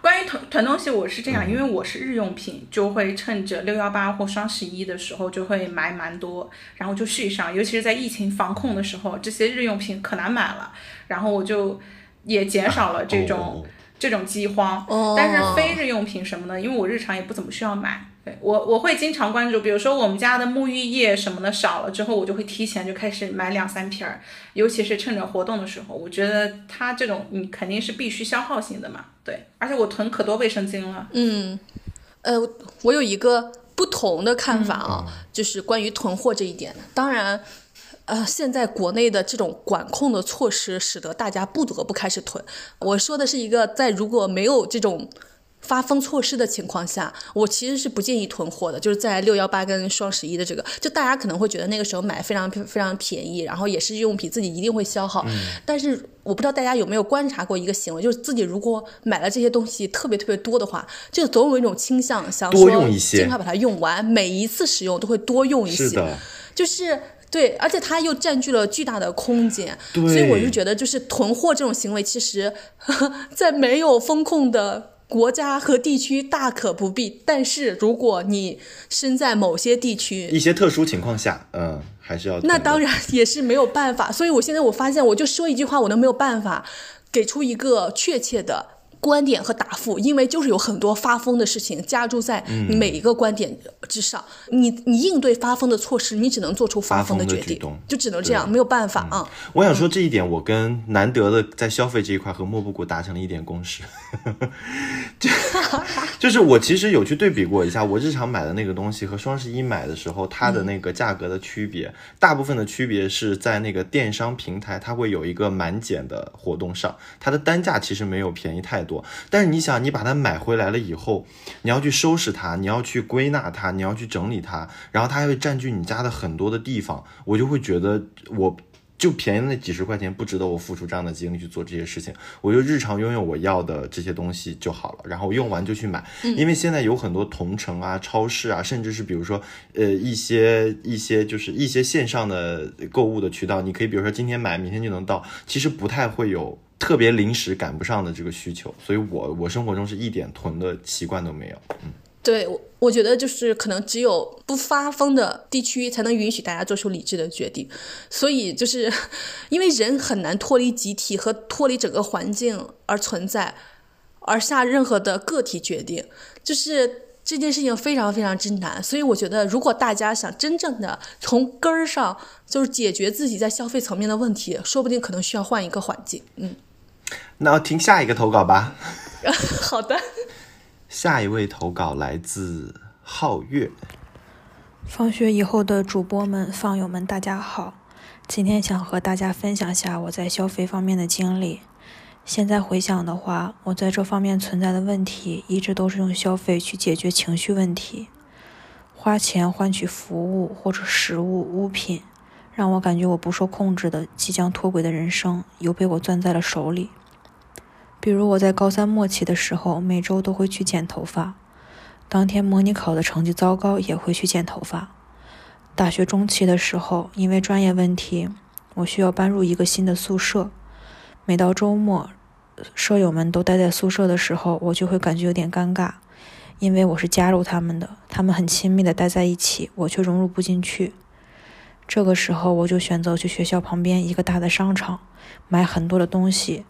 [SPEAKER 3] 关于囤囤东西，我是这样，因为我是日用品，就会趁着六幺八或双十一的时候就会买蛮多，然后就续上。尤其是在疫情防控的时候，这些日用品可难买了，然后我就也减少了这种。这种饥荒，但是非日用品什么的，因为我日常也不怎么需要买，对我我会经常关注，比如说我们家的沐浴液什么的少了之后，我就会提前就开始买两三瓶儿，尤其是趁着活动的时候，我觉得它这种你肯定是必须消耗型的嘛，对，而且我囤可多卫生巾了。
[SPEAKER 1] 嗯，呃，我有一个不同的看法啊，就是关于囤货这一点，当然。呃，现在国内的这种管控的措施，使得大家不得不开始囤。我说的是一个在如果没有这种发疯措施的情况下，我其实是不建议囤货的。就是在六幺八跟双十一的这个，就大家可能会觉得那个时候买非常非常便宜，然后也是日用品，自己一定会消耗。但是我不知道大家有没有观察过一个行为，就是自己如果买了这些东西特别特别多的话，就总有一种倾向，想说尽快把它用完，每一次使用都会多用一些，就是。对，而且它又占据了巨大的空间，所以我就觉得，就是囤货这种行为，其实，在没有风控的国家和地区大可不必。但是如果你身在某些地区，
[SPEAKER 2] 一些特殊情况下，嗯，还是要
[SPEAKER 1] 那当然也是没有办法。所以我现在我发现，我就说一句话，我都没有办法给出一个确切的。观点和答复，因为就是有很多发疯的事情加注在每一个观点之上，你你应对发疯的措施，你只能做出发疯的决定，就只能这样，没有办法啊。
[SPEAKER 2] 我想说这一点，我跟难得的在消费这一块和莫布谷达成了一点共识，就 就是我其实有去对比过一下，我日常买的那个东西和双十一买的时候它的那个价格的区别，大部分的区别是在那个电商平台，它会有一个满减的活动上，它的单价其实没有便宜太。多，但是你想，你把它买回来了以后，你要去收拾它，你要去归纳它，你要去整理它，然后它还会占据你家的很多的地方，我就会觉得我就便宜那几十块钱，不值得我付出这样的精力去做这些事情。我就日常拥有我要的这些东西就好了，然后用完就去买。因为现在有很多同城啊、超市啊，甚至是比如说呃一些一些就是一些线上的购物的渠道，你可以比如说今天买，明天就能到，其实不太会有特别临时赶不上的这个需求。所以我我生活中是一点囤的习惯都没有。嗯。
[SPEAKER 1] 对，我我觉得就是可能只有不发疯的地区才能允许大家做出理智的决定，所以就是因为人很难脱离集体和脱离整个环境而存在，而下任何的个体决定，就是这件事情非常非常之难。所以我觉得，如果大家想真正的从根儿上就是解决自己在消费层面的问题，说不定可能需要换一个环境。嗯，
[SPEAKER 2] 那我听下一个投稿吧。
[SPEAKER 1] 好的。
[SPEAKER 2] 下一位投稿来自皓月。
[SPEAKER 7] 放学以后的主播们、放友们，大家好。今天想和大家分享下我在消费方面的经历。现在回想的话，我在这方面存在的问题，一直都是用消费去解决情绪问题，花钱换取服务或者食物物品，让我感觉我不受控制的即将脱轨的人生又被我攥在了手里。比如我在高三末期的时候，每周都会去剪头发；当天模拟考的成绩糟糕，也会去剪头发。大学中期的时候，因为专业问题，我需要搬入一个新的宿舍。每到周末，舍友们都待在宿舍的时候，我就会感觉有点尴尬，因为我是加入他们的，他们很亲密的待在一起，我却融入不进去。这个时候，我就选择去学校旁边一个大的商场，买很多的东西。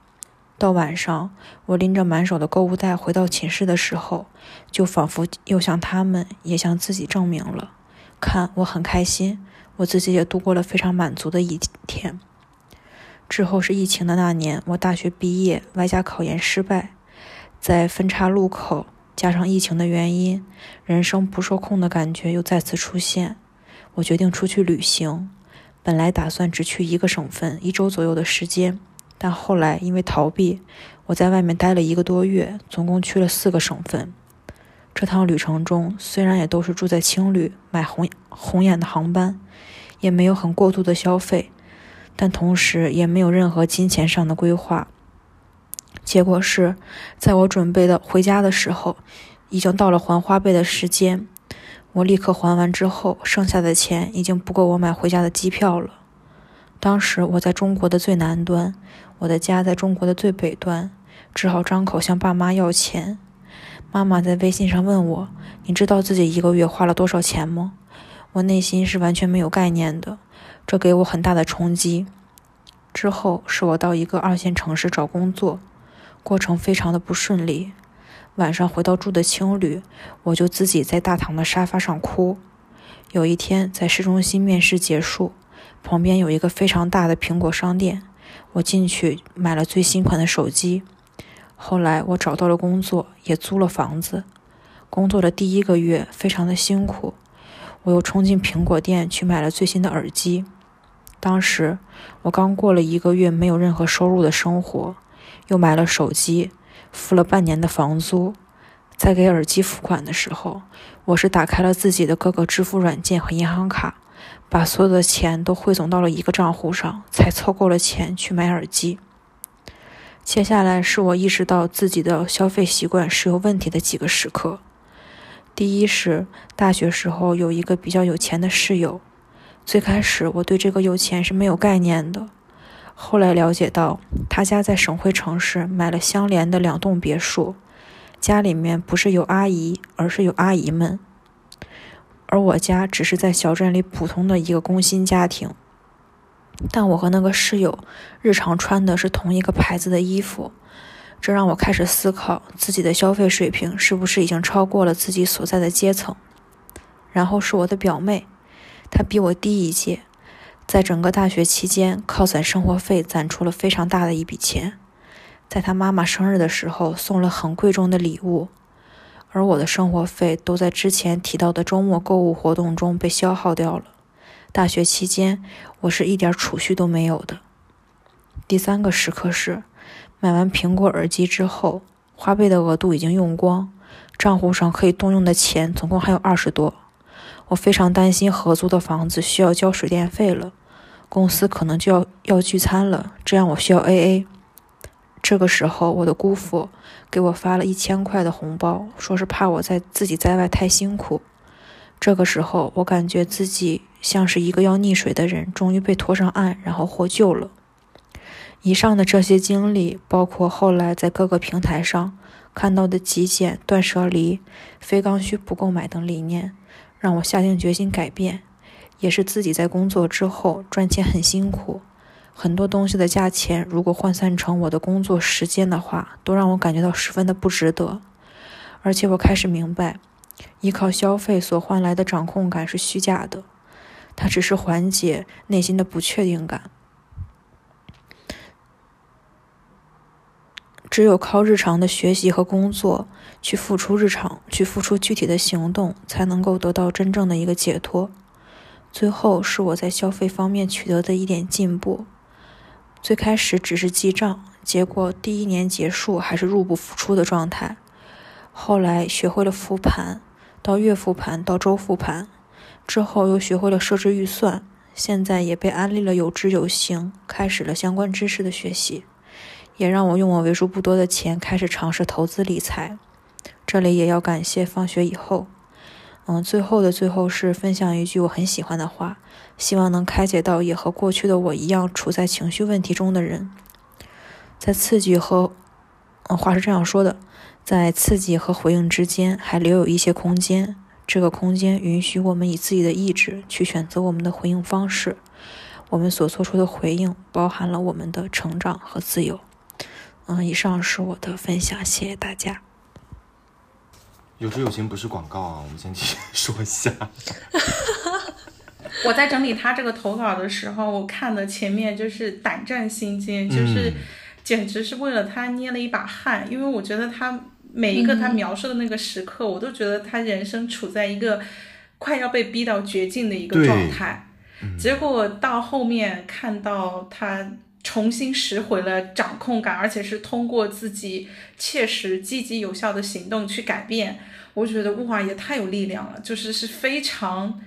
[SPEAKER 7] 到晚上，我拎着满手的购物袋回到寝室的时候，就仿佛又向他们，也向自己证明了：看，我很开心，我自己也度过了非常满足的一天。之后是疫情的那年，我大学毕业，外加考研失败，在分岔路口加上疫情的原因，人生不受控的感觉又再次出现。我决定出去旅行，本来打算只去一个省份，一周左右的时间。但后来因为逃避，我在外面待了一个多月，总共去了四个省份。这趟旅程中，虽然也都是住在青旅，买红红眼的航班，也没有很过度的消费，但同时也没有任何金钱上的规划。结果是，在我准备的回家的时候，已经到了还花呗的时间。我立刻还完之后，剩下的钱已经不够我买回家的机票了。当时我在中国的最南端。我的家在中国的最北端，只好张口向爸妈要钱。妈妈在微信上问我：“你知道自己一个月花了多少钱吗？”我内心是完全没有概念的，这给我很大的冲击。之后是我到一个二线城市找工作，过程非常的不顺利。晚上回到住的青旅，我就自己在大堂的沙发上哭。有一天在市中心面试结束，旁边有一个非常大的苹果商店。我进去买了最新款的手机，后来我找到了工作，也租了房子。工作的第一个月非常的辛苦，我又冲进苹果店去买了最新的耳机。当时我刚过了一个月没有任何收入的生活，又买了手机，付了半年的房租。在给耳机付款的时候，我是打开了自己的各个支付软件和银行卡。把所有的钱都汇总到了一个账户上，才凑够了钱去买耳机。接下来是我意识到自己的消费习惯是有问题的几个时刻。第一是大学时候有一个比较有钱的室友，最开始我对这个有钱是没有概念的，后来了解到他家在省会城市买了相连的两栋别墅，家里面不是有阿姨，而是有阿姨们。而我家只是在小镇里普通的一个工薪家庭，但我和那个室友日常穿的是同一个牌子的衣服，这让我开始思考自己的消费水平是不是已经超过了自己所在的阶层。然后是我的表妹，她比我低一届，在整个大学期间靠攒生活费攒出了非常大的一笔钱，在她妈妈生日的时候送了很贵重的礼物。而我的生活费都在之前提到的周末购物活动中被消耗掉了。大学期间，我是一点储蓄都没有的。第三个时刻是，买完苹果耳机之后，花呗的额度已经用光，账户上可以动用的钱总共还有二十多。我非常担心合租的房子需要交水电费了，公司可能就要要聚餐了，这样我需要 AA。这个时候，我的姑父给我发了一千块的红包，说是怕我在自己在外太辛苦。这个时候，我感觉自己像是一个要溺水的人，终于被拖上岸，然后获救了。以上的这些经历，包括后来在各个平台上看到的极简、断舍离、非刚需不购买等理念，让我下定决心改变。也是自己在工作之后赚钱很辛苦，很多东西的价钱如果换算成我的工作时间的话，都让我感觉到十分的不值得。而且我开始明白。依靠消费所换来的掌控感是虚假的，它只是缓解内心的不确定感。只有靠日常的学习和工作去付出日常，去付出具体的行动，才能够得到真正的一个解脱。最后是我在消费方面取得的一点进步。最开始只是记账，结果第一年结束还是入不敷出的状态。后来学会了复盘。到月复盘，到周复盘，之后又学会了设置预算，现在也被安利了有知有行，开始了相关知识的学习，也让我用我为数不多的钱开始尝试投资理财。这里也要感谢放学以后，嗯，最后的最后是分享一句我很喜欢的话，希望能开解到也和过去的我一样处在情绪问题中的人，在刺激和，嗯，话是这样说的。在刺激和回应之间还留有一些空间，这个空间允许我们以自己的意志去选择我们的回应方式。我们所做出的回应包含了我们的成长和自由。嗯，以上是我的分享，谢谢大家。
[SPEAKER 2] 有知有行不是广告啊，我们先继续说一下。
[SPEAKER 3] 我在整理他这个投稿的时候，我看的前面就是胆战心惊，就是简直是为了他捏了一把汗，因为我觉得他。每一个他描述的那个时刻，我都觉得他人生处在一个快要被逼到绝境的一个状态。结果到后面看到他重新拾回了掌控感，而且是通过自己切实、积极、有效的行动去改变，我觉得哇，也太有力量了，就是是非常，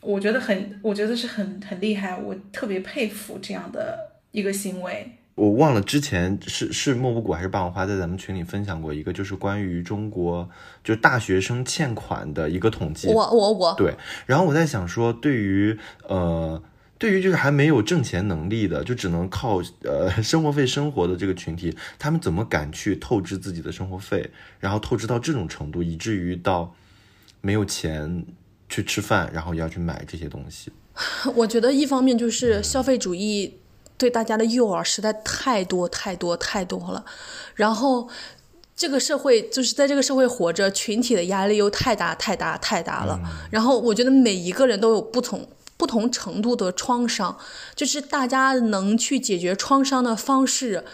[SPEAKER 3] 我觉得很，我觉得是很很厉害，我特别佩服这样的一个行为。
[SPEAKER 2] 我忘了之前是是莫布谷还是霸王花在咱们群里分享过一个，就是关于中国就是大学生欠款的一个统计。
[SPEAKER 1] 我我我
[SPEAKER 2] 对，然后我在想说，对于呃对于就是还没有挣钱能力的，就只能靠呃生活费生活的这个群体，他们怎么敢去透支自己的生活费，然后透支到这种程度，以至于到没有钱去吃饭，然后要去买这些东西？
[SPEAKER 1] 我觉得一方面就是消费主义。对大家的诱饵实在太多太多太多了，然后这个社会就是在这个社会活着，群体的压力又太大太大太大了。然后我觉得每一个人都有不同不同程度的创伤，就是大家能去解决创伤的方式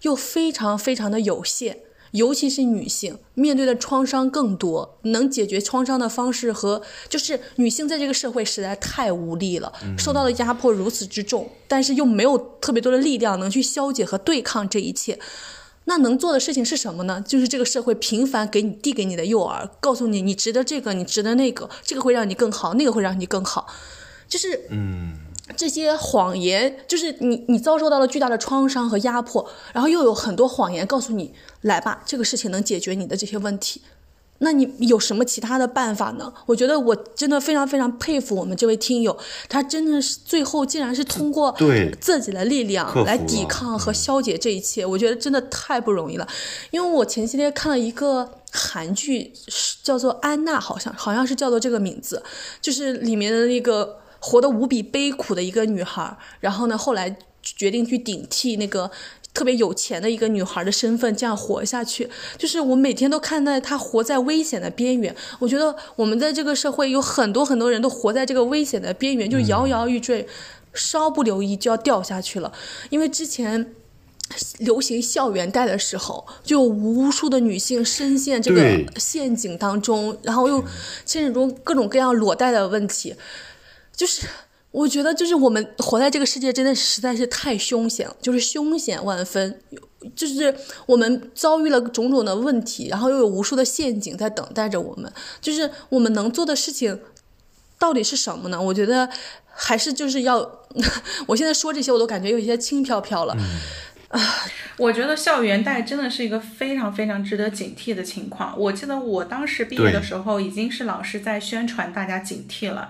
[SPEAKER 1] 又非常非常的有限。尤其是女性面对的创伤更多，能解决创伤的方式和就是女性在这个社会实在太无力了，受到的压迫如此之重，但是又没有特别多的力量能去消解和对抗这一切，那能做的事情是什么呢？就是这个社会频繁给你递给你的诱饵，告诉你你值得这个，你值得那个，这个会让你更好，那个会让你更好，就是
[SPEAKER 2] 嗯。
[SPEAKER 1] 这些谎言就是你，你遭受到了巨大的创伤和压迫，然后又有很多谎言告诉你，来吧，这个事情能解决你的这些问题。那你有什么其他的办法呢？我觉得我真的非常非常佩服我们这位听友，他真的是最后竟然是通过
[SPEAKER 2] 对
[SPEAKER 1] 自己的力量来抵抗和消解这一切，我觉得真的太不容易了。因为我前些天看了一个韩剧，叫做《安娜》，好像好像是叫做这个名字，就是里面的那个。活得无比悲苦的一个女孩，然后呢，后来决定去顶替那个特别有钱的一个女孩的身份，这样活下去。就是我每天都看到她活在危险的边缘。我觉得我们在这个社会有很多很多人都活在这个危险的边缘，就摇摇欲坠，稍不留意就要掉下去了。因为之前流行校园贷的时候，就有无数的女性深陷这个陷阱当中，然后又牵扯中各种各样裸贷的问题。就是我觉得，就是我们活在这个世界，真的实在是太凶险了，就是凶险万分。就是我们遭遇了种种的问题，然后又有无数的陷阱在等待着我们。就是我们能做的事情，到底是什么呢？我觉得还是就是要，我现在说这些我都感觉有一些轻飘飘了。
[SPEAKER 3] 啊，我觉得校园贷真的是一个非常非常值得警惕的情况。我记得我当时毕业的时候，已经是老师在宣传大家警惕了。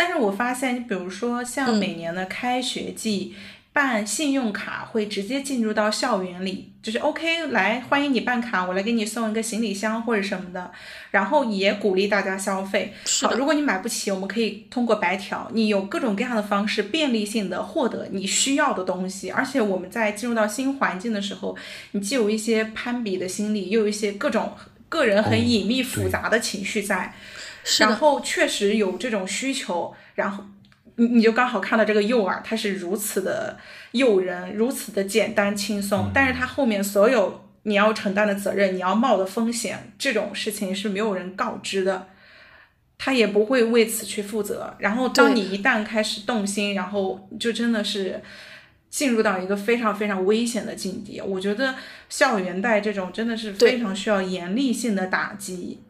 [SPEAKER 3] 但是我发现，你比如说像每年的开学季。办信用卡会直接进入到校园里，就是 OK，来欢迎你办卡，我来给你送一个行李箱或者什么的，然后也鼓励大家消费。好，如果你买不起，我们可以通过白条，你有各种各样的方式，便利性的获得你需要的东西。而且我们在进入到新环境的时候，你既有一些攀比的心理，又有一些各种个人很隐秘复杂的情绪在，然后确实有这种需求，然后。你你就刚好看到这个诱饵，它是如此的诱人，如此的简单轻松，但是它后面所有你要承担的责任，你要冒的风险，这种事情是没有人告知的，他也不会为此去负责。然后当你一旦开始动心，然后就真的是进入到一个非常非常危险的境地。我觉得校园贷这种真的是非常需要严厉性的打击。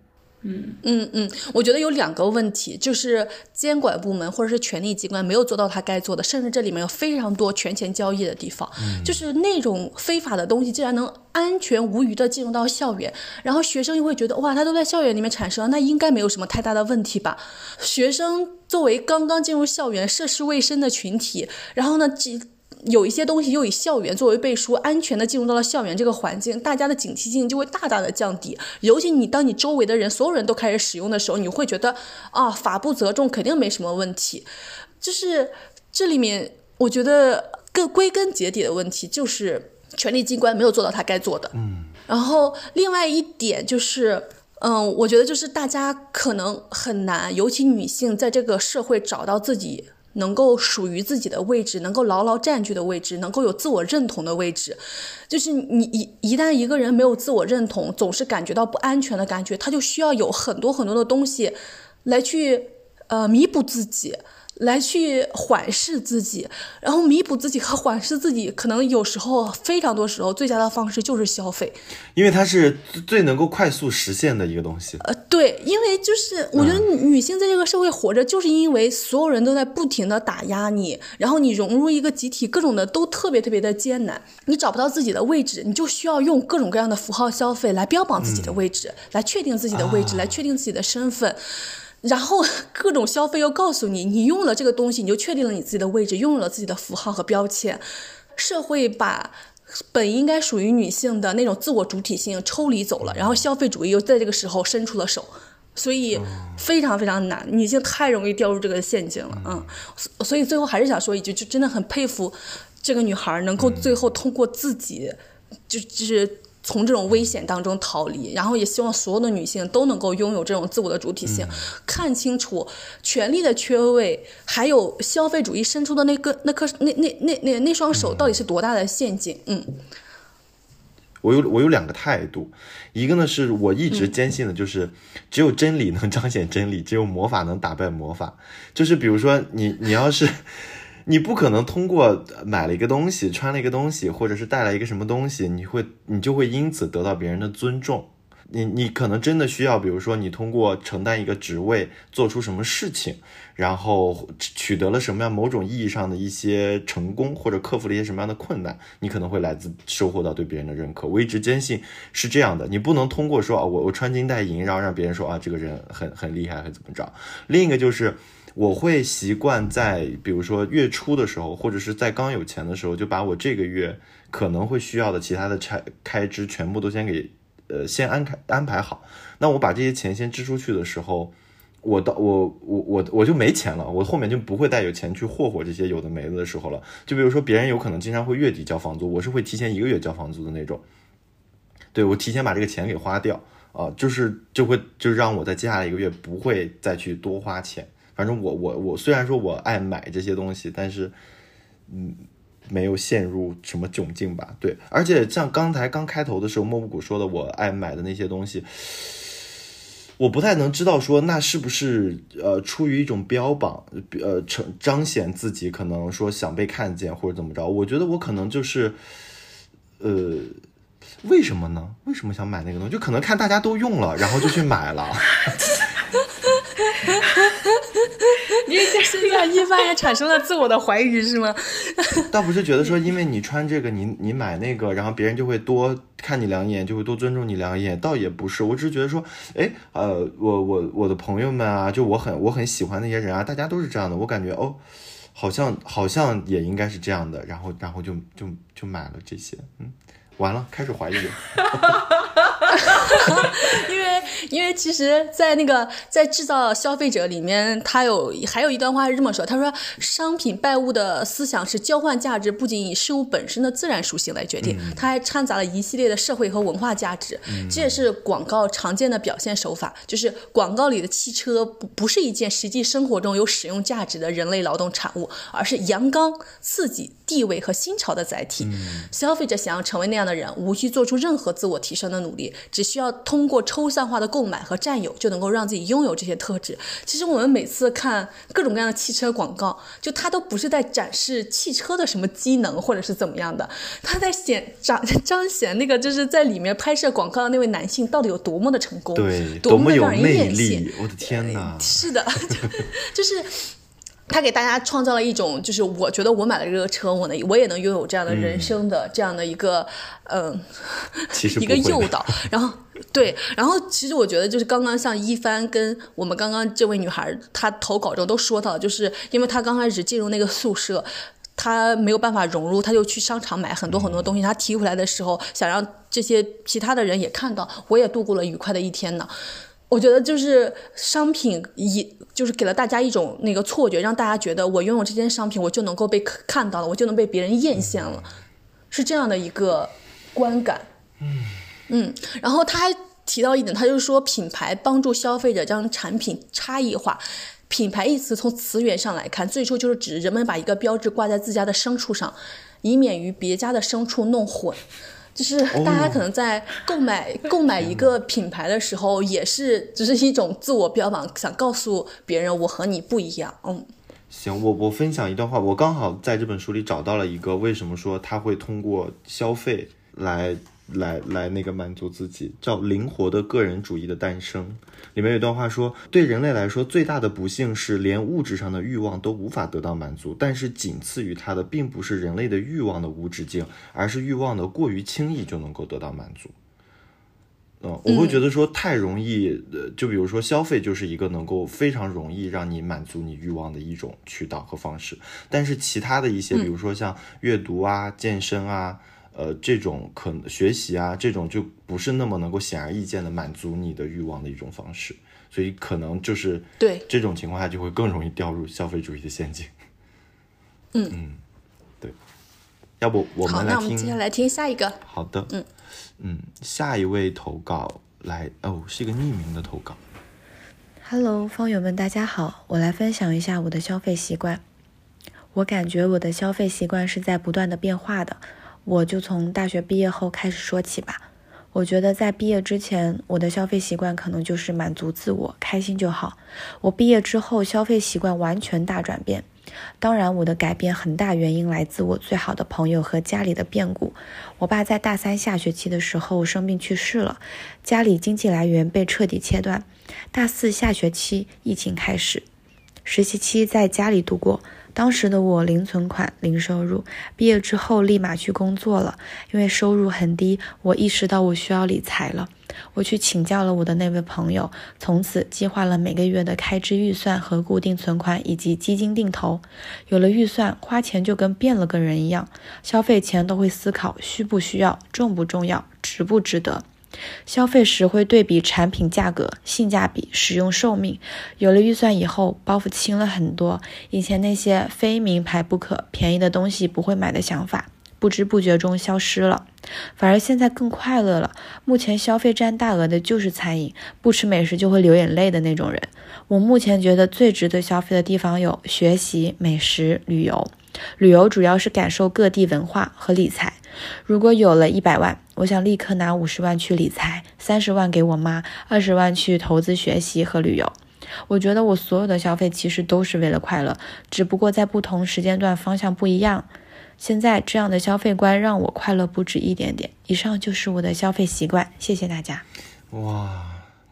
[SPEAKER 3] 嗯
[SPEAKER 1] 嗯嗯，我觉得有两个问题，就是监管部门或者是权力机关没有做到他该做的，甚至这里面有非常多权钱交易的地方，就是那种非法的东西竟然能安全无虞的进入到校园，然后学生又会觉得哇，他都在校园里面产生，那应该没有什么太大的问题吧？学生作为刚刚进入校园、涉世未深的群体，然后呢，几。有一些东西又以校园作为背书，安全的进入到了校园这个环境，大家的警惕性就会大大的降低。尤其你当你周围的人所有人都开始使用的时候，你会觉得啊，法不责众，肯定没什么问题。就是这里面，我觉得更归根结底的问题就是权力机关没有做到他该做的。
[SPEAKER 2] 嗯。
[SPEAKER 1] 然后另外一点就是，嗯，我觉得就是大家可能很难，尤其女性在这个社会找到自己。能够属于自己的位置，能够牢牢占据的位置，能够有自我认同的位置，就是你一一旦一个人没有自我认同，总是感觉到不安全的感觉，他就需要有很多很多的东西来去呃弥补自己。来去缓释自己，然后弥补自己和缓释自己，可能有时候非常多时候最佳的方式就是消费，
[SPEAKER 2] 因为它是最能够快速实现的一个东西。
[SPEAKER 1] 呃，对，因为就是我觉得女性在这个社会活着，就是因为所有人都在不停的打压你，然后你融入一个集体，各种的都特别特别的艰难，你找不到自己的位置，你就需要用各种各样的符号消费来标榜自己的位置，来确定自己的位置，来确定自己的身份。然后 各种消费又告诉你，你用了这个东西，你就确定了你自己的位置，拥有了自己的符号和标签。社会把本应该属于女性的那种自我主体性抽离走了，然后消费主义又在这个时候伸出了手，所以非常非常难，女性太容易掉入这个陷阱了。嗯，所以最后还是想说一句，就真的很佩服这个女孩能够最后通过自己，就就是。从这种危险当中逃离，然后也希望所有的女性都能够拥有这种自我的主体性，看清楚权力的缺位，还有消费主义伸出的那个那颗那那那那那双手到底是多大的陷阱？嗯，
[SPEAKER 2] 我有我有两个态度，一个呢是我一直坚信的，就是只有真理能彰显真理，只有魔法能打败魔法。就是比如说你你要是。你不可能通过买了一个东西、穿了一个东西，或者是带来一个什么东西，你会你就会因此得到别人的尊重。你你可能真的需要，比如说你通过承担一个职位、做出什么事情，然后取得了什么样某种意义上的一些成功，或者克服了一些什么样的困难，你可能会来自收获到对别人的认可。我一直坚信是这样的，你不能通过说啊我我穿金戴银，然后让别人说啊这个人很很厉害，很怎么着。另一个就是。我会习惯在，比如说月初的时候，或者是在刚有钱的时候，就把我这个月可能会需要的其他的开开支全部都先给，呃，先安排安排好。那我把这些钱先支出去的时候，我到我我我我就没钱了，我后面就不会再有钱去霍霍这些有的没的的时候了。就比如说别人有可能经常会月底交房租，我是会提前一个月交房租的那种。对我提前把这个钱给花掉啊，就是就会就让我在接下来一个月不会再去多花钱。反正我我我虽然说我爱买这些东西，但是嗯，没有陷入什么窘境吧。对，而且像刚才刚开头的时候，莫布谷说的我爱买的那些东西，我不太能知道说那是不是呃出于一种标榜，呃成彰显自己可能说想被看见或者怎么着。我觉得我可能就是呃，为什么呢？为什么想买那个东西？就可能看大家都用了，然后就去买了。
[SPEAKER 1] 因为现在一般也产生了自我的怀疑是吗？
[SPEAKER 2] 倒不是觉得说，因为你穿这个，你你买那个，然后别人就会多看你两眼，就会多尊重你两眼。倒也不是，我只是觉得说，哎，呃，我我我的朋友们啊，就我很我很喜欢那些人啊，大家都是这样的，我感觉哦，好像好像也应该是这样的，然后然后就就就买了这些，嗯。完了，开始怀疑了。
[SPEAKER 1] 因为因为其实，在那个在制造消费者里面，他有还有一段话是这么说：他说，商品拜物的思想是交换价值，不仅以事物本身的自然属性来决定，它还掺杂了一系列的社会和文化价值。这也是广告常见的表现手法，就是广告里的汽车不不是一件实际生活中有使用价值的人类劳动产物，而是阳刚、刺激、地位和新潮的载体。消费者想要成为那样的。人无需做出任何自我提升的努力，只需要通过抽象化的购买和占有，就能够让自己拥有这些特质。其实我们每次看各种各样的汽车广告，就它都不是在展示汽车的什么机能或者是怎么样的，它在显彰彰显那个就是在里面拍摄广告的那位男性到底有多么的成功，
[SPEAKER 2] 对，
[SPEAKER 1] 多么
[SPEAKER 2] 有
[SPEAKER 1] 让人艳羡。
[SPEAKER 2] 我的天哪！
[SPEAKER 1] 是的，就是。他给大家创造了一种，就是我觉得我买了这个车，我能我也能拥有这样的人生的这样的一个，嗯，一个诱导。然后对，然后其实我觉得就是刚刚像一帆跟我们刚刚这位女孩她投稿中都说到，就是因为她刚开始进入那个宿舍，她没有办法融入，她就去商场买很多很多东西。她提回来的时候，想让这些其他的人也看到，我也度过了愉快的一天呢。我觉得就是商品一就是给了大家一种那个错觉，让大家觉得我拥有这件商品，我就能够被看到了，我就能被别人艳羡了，是这样的一个观感。嗯嗯，然后他还提到一点，他就是说品牌帮助消费者将产品差异化。品牌一词从词源上来看，最初就是指人们把一个标志挂在自家的牲畜上，以免与别家的牲畜弄混。就是大家可能在购买 购买一个品牌的时候，也是只是一种自我标榜，想告诉别人我和你不一样。嗯，
[SPEAKER 2] 行，我我分享一段话，我刚好在这本书里找到了一个为什么说他会通过消费来。来来，那个满足自己，叫灵活的个人主义的诞生。里面有段话说，对人类来说，最大的不幸是连物质上的欲望都无法得到满足。但是仅次于它的，并不是人类的欲望的无止境，而是欲望的过于轻易就能够得到满足。嗯，我会觉得说太容易，呃，就比如说消费就是一个能够非常容易让你满足你欲望的一种渠道和方式。但是其他的一些，比如说像阅读啊、健身啊。呃，这种可能学习啊，这种就不是那么能够显而易见的满足你的欲望的一种方式，所以可能就是
[SPEAKER 1] 对
[SPEAKER 2] 这种情况下就会更容易掉入消费主义的陷阱。
[SPEAKER 1] 嗯
[SPEAKER 2] 嗯，对。要不我们来听，
[SPEAKER 1] 那我们接下来听下一个。
[SPEAKER 2] 好的。
[SPEAKER 1] 嗯
[SPEAKER 2] 嗯，下一位投稿来哦，是一个匿名的投稿。
[SPEAKER 5] Hello，方友们，大家好，我来分享一下我的消费习惯。我感觉我的消费习惯是在不断的变化的。我就从大学毕业后开始说起吧。我觉得在毕业之前，我的消费习惯可能就是满足自我，开心就好。我毕业之后，消费习惯完全大转变。当然，我的改变很大原因来自我最好的朋友和家里的变故。我爸在大三下学期的时候生病去世了，家里经济来源被彻底切断。大四下学期，疫情开始，实习期在家里度过。当时的我零存款、零收入，毕业之后立马去工作了。因为收入很低，我意识到我需要理财了。我去请教了我的那位朋友，从此计划了每个月的开支预算和固定存款以及基金定投。有了预算，花钱就跟变了个人一样，消费前都会思考需不需要、重不重要、值不值得。消费时会对比产品价格、性价比、使用寿命。有了预算以后，包袱轻了很多。以前那些非名牌不可、便宜的东西不会买的想法，不知不觉中消失了。反而现在更快乐了。目前消费占大额的就是餐饮，不吃美食就会流眼泪的那种人。我目前觉得最值得消费的地方有学习、美食、旅游。旅游主要是感受各地文化和理财。如果有了一百万，我想立刻拿五十万去理财，三十万给我妈，二十万去投资学习和旅游。我觉得我所有的消费其实都是为了快乐，只不过在不同时间段方向不一样。现在这样的消费观让我快乐不止一点点。以上就是我的消费习惯，谢谢大家。
[SPEAKER 2] 哇，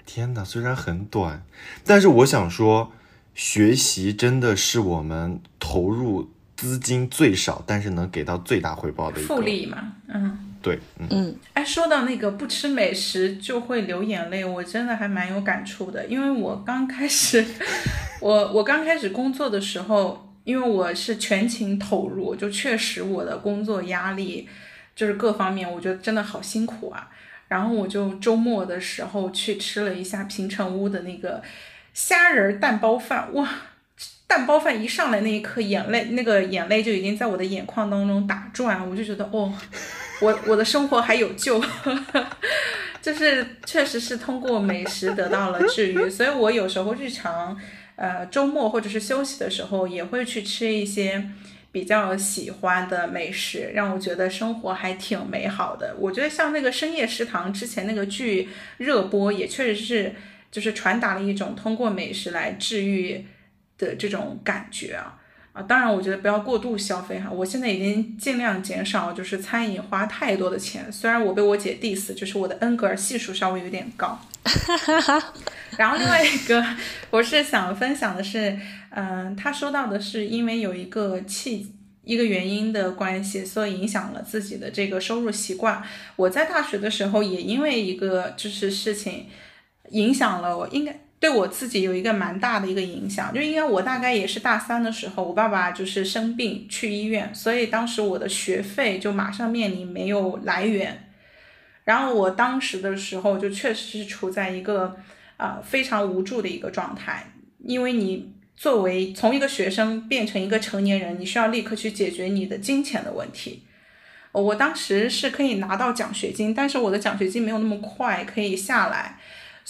[SPEAKER 2] 天哪！虽然很短，但是我想说。学习真的是我们投入资金最少，但是能给到最大回报的一个
[SPEAKER 3] 复利嘛，嗯。
[SPEAKER 2] 对，嗯
[SPEAKER 1] 嗯，
[SPEAKER 3] 哎，说到那个不吃美食就会流眼泪，我真的还蛮有感触的。因为我刚开始，我我刚开始工作的时候，因为我是全情投入，就确实我的工作压力就是各方面，我觉得真的好辛苦啊。然后我就周末的时候去吃了一下平城屋的那个虾仁蛋包饭，哇！蛋包饭一上来那一刻，眼泪那个眼泪就已经在我的眼眶当中打转，我就觉得哦。我我的生活还有救，就是确实是通过美食得到了治愈，所以我有时候日常，呃，周末或者是休息的时候，也会去吃一些比较喜欢的美食，让我觉得生活还挺美好的。我觉得像那个深夜食堂之前那个剧热播，也确实是就是传达了一种通过美食来治愈的这种感觉啊啊。当然，我觉得不要过度消费哈。我现在已经尽量减少，就是餐饮花太多的钱。虽然我被我姐 diss，就是我的恩格尔系数稍微有点高。然后另外一个，我是想分享的是，嗯，他说到的是因为有一个契一个原因的关系，所以影响了自己的这个收入习惯。我在大学的时候也因为一个就是事情影响了我，应该。对我自己有一个蛮大的一个影响，就因为我大概也是大三的时候，我爸爸就是生病去医院，所以当时我的学费就马上面临没有来源。然后我当时的时候就确实是处在一个啊非常无助的一个状态，因为你作为从一个学生变成一个成年人，你需要立刻去解决你的金钱的问题。我当时是可以拿到奖学金，但是我的奖学金没有那么快可以下来。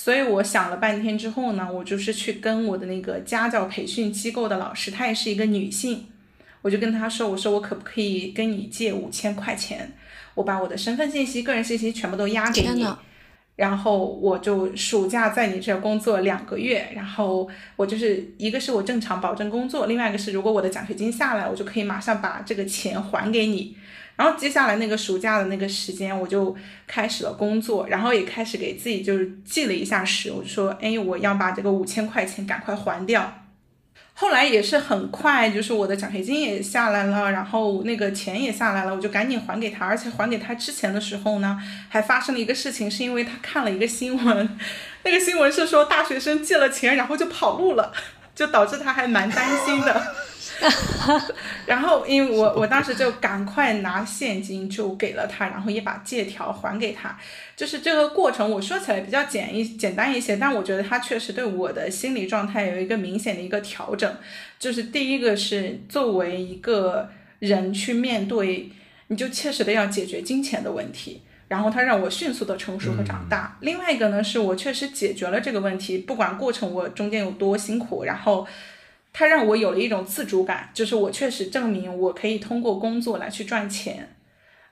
[SPEAKER 3] 所以我想了半天之后呢，我就是去跟我的那个家教培训机构的老师，她也是一个女性，我就跟她说，我说我可不可以跟你借五千块钱，我把我的身份信息、个人信息全部都押给你，然后我就暑假在你这工作两个月，然后我就是一个是我正常保证工作，另外一个是如果我的奖学金下来，我就可以马上把这个钱还给你。然后接下来那个暑假的那个时间，我就开始了工作，然后也开始给自己就是记了一下时，我就说，哎，我要把这个五千块钱赶快还掉。后来也是很快，就是我的奖学金也下来了，然后那个钱也下来了，我就赶紧还给他。而且还给他之前的时候呢，还发生了一个事情，是因为他看了一个新闻，那个新闻是说大学生借了钱然后就跑路了，就导致他还蛮担心的。然后，因为我我当时就赶快拿现金就给了他，然后也把借条还给他。就是这个过程，我说起来比较简一简单一些，但我觉得他确实对我的心理状态有一个明显的一个调整。就是第一个是作为一个人去面对，你就切实的要解决金钱的问题，然后他让我迅速的成熟和长大。另外一个呢，是我确实解决了这个问题，不管过程我中间有多辛苦，然后。他让我有了一种自主感，就是我确实证明我可以通过工作来去赚钱，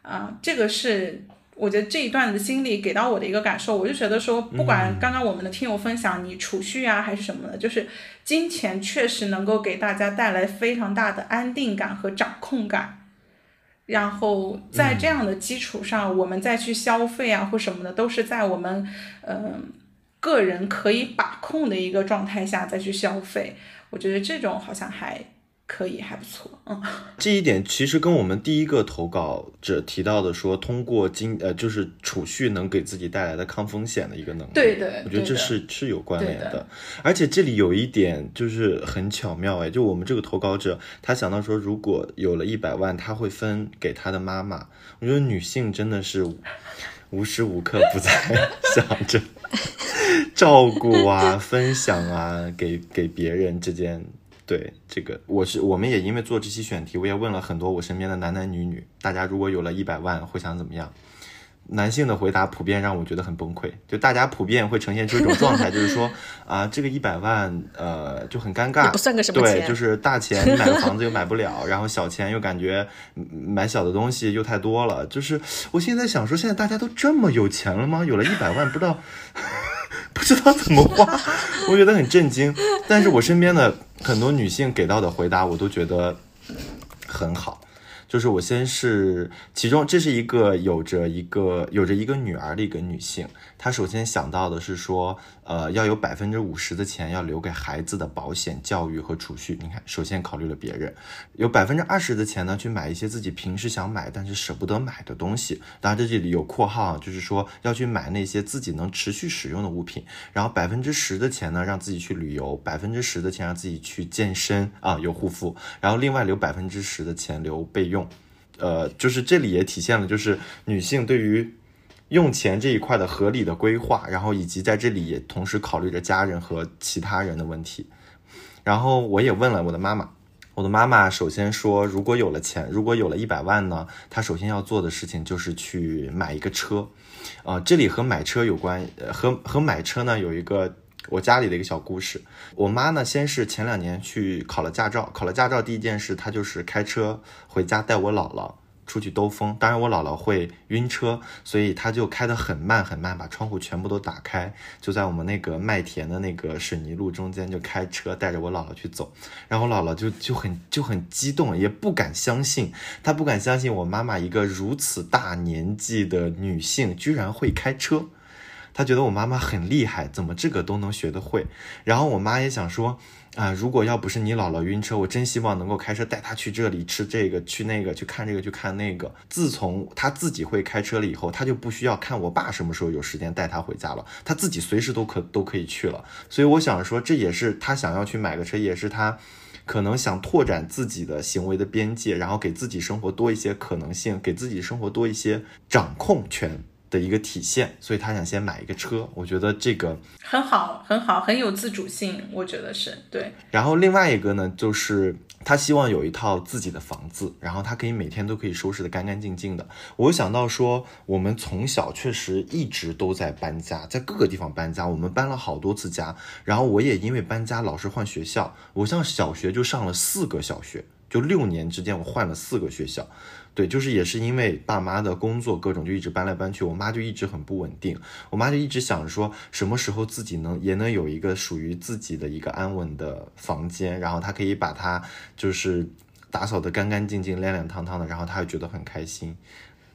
[SPEAKER 3] 啊，这个是我觉得这一段的经历给到我的一个感受。我就觉得说，不管刚刚我们的听友分享你储蓄啊还是什么的，就是金钱确实能够给大家带来非常大的安定感和掌控感。然后在这样的基础上，我们再去消费啊或什么的，都是在我们嗯个人可以把控的一个状态下再去消费。我觉得这种好像还可以，还不错。嗯，
[SPEAKER 2] 这一点其实跟我们第一个投稿者提到的说，通过金呃，就是储蓄能给自己带来的抗风险的一个能力，
[SPEAKER 3] 对对，
[SPEAKER 2] 我觉得这是是有关联的。而且这里有一点就是很巧妙哎，就我们这个投稿者他想到说，如果有了一百万，他会分给他的妈妈。我觉得女性真的是无时无刻不在 想着。照顾啊，分享啊，给给别人之间，对这个，我是我们也因为做这期选题，我也问了很多我身边的男男女女，大家如果有了一百万会想怎么样？男性的回答普遍让我觉得很崩溃，就大家普遍会呈现出一种状态，就是说 啊，这个一百万，呃，就很尴尬，
[SPEAKER 1] 不算个什么
[SPEAKER 2] 钱，对，就是大钱买个房子又买不了，然后小钱又感觉买小的东西又太多了，就是我现在想说，现在大家都这么有钱了吗？有了一百万，不知道。不知道怎么花，我觉得很震惊。但是我身边的很多女性给到的回答，我都觉得很好。就是我先是其中这是一个有着一个有着一个女儿的一个女性，她首先想到的是说，呃，要有百分之五十的钱要留给孩子的保险、教育和储蓄。你看，首先考虑了别人，有百分之二十的钱呢去买一些自己平时想买但是舍不得买的东西。当然，这里有括号，就是说要去买那些自己能持续使用的物品。然后百分之十的钱呢，让自己去旅游；百分之十的钱让自己去健身啊，有护肤。然后另外留百分之十的钱留备用。呃，就是这里也体现了，就是女性对于用钱这一块的合理的规划，然后以及在这里也同时考虑着家人和其他人的问题。然后我也问了我的妈妈，我的妈妈首先说，如果有了钱，如果有了一百万呢，她首先要做的事情就是去买一个车。啊，这里和买车有关，和和买车呢有一个。我家里的一个小故事，我妈呢，先是前两年去考了驾照，考了驾照第一件事，她就是开车回家带我姥姥出去兜风。当然我姥姥会晕车，所以她就开得很慢很慢，把窗户全部都打开，就在我们那个麦田的那个水泥路中间就开车带着我姥姥去走。然后我姥姥就就很就很激动，也不敢相信，她不敢相信我妈妈一个如此大年纪的女性居然会开车。她觉得我妈妈很厉害，怎么这个都能学得会？然后我妈也想说，啊，如果要不是你姥姥晕车，我真希望能够开车带她去这里吃这个，去那个，去看这个，去看那个。自从她自己会开车了以后，她就不需要看我爸什么时候有时间带她回家了，她自己随时都可都可以去了。所以我想说，这也是她想要去买个车，也是她可能想拓展自己的行为的边界，然后给自己生活多一些可能性，给自己生活多一些掌控权。的一个体现，所以他想先买一个车，我觉得这个
[SPEAKER 3] 很好，很好，很有自主性，我觉得是对。
[SPEAKER 2] 然后另外一个呢，就是他希望有一套自己的房子，然后他可以每天都可以收拾的干干净净的。我想到说，我们从小确实一直都在搬家，在各个地方搬家，我们搬了好多次家。然后我也因为搬家老是换学校，我上小学就上了四个小学，就六年之间我换了四个学校。对，就是也是因为爸妈的工作各种就一直搬来搬去，我妈就一直很不稳定。我妈就一直想着说，什么时候自己能也能有一个属于自己的一个安稳的房间，然后她可以把它就是打扫得干干净净、亮亮堂堂的，然后她会觉得很开心。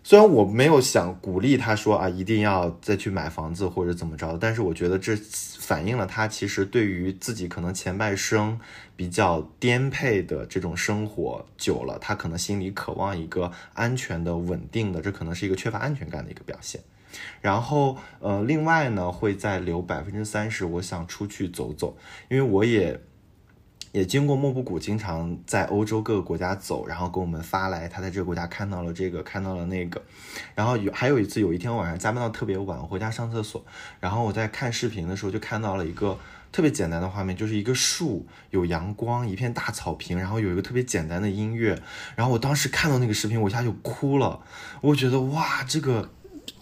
[SPEAKER 2] 虽然我没有想鼓励他说啊，一定要再去买房子或者怎么着，但是我觉得这反映了他其实对于自己可能前半生比较颠沛的这种生活久了，他可能心里渴望一个安全的、稳定的，这可能是一个缺乏安全感的一个表现。然后呃，另外呢，会再留百分之三十，我想出去走走，因为我也。也经过莫布谷，经常在欧洲各个国家走，然后给我们发来他在这个国家看到了这个，看到了那个，然后有还有一次，有一天晚上加班到特别晚，回家上厕所，然后我在看视频的时候就看到了一个特别简单的画面，就是一个树，有阳光，一片大草坪，然后有一个特别简单的音乐，然后我当时看到那个视频，我一下就哭了，我觉得哇，这个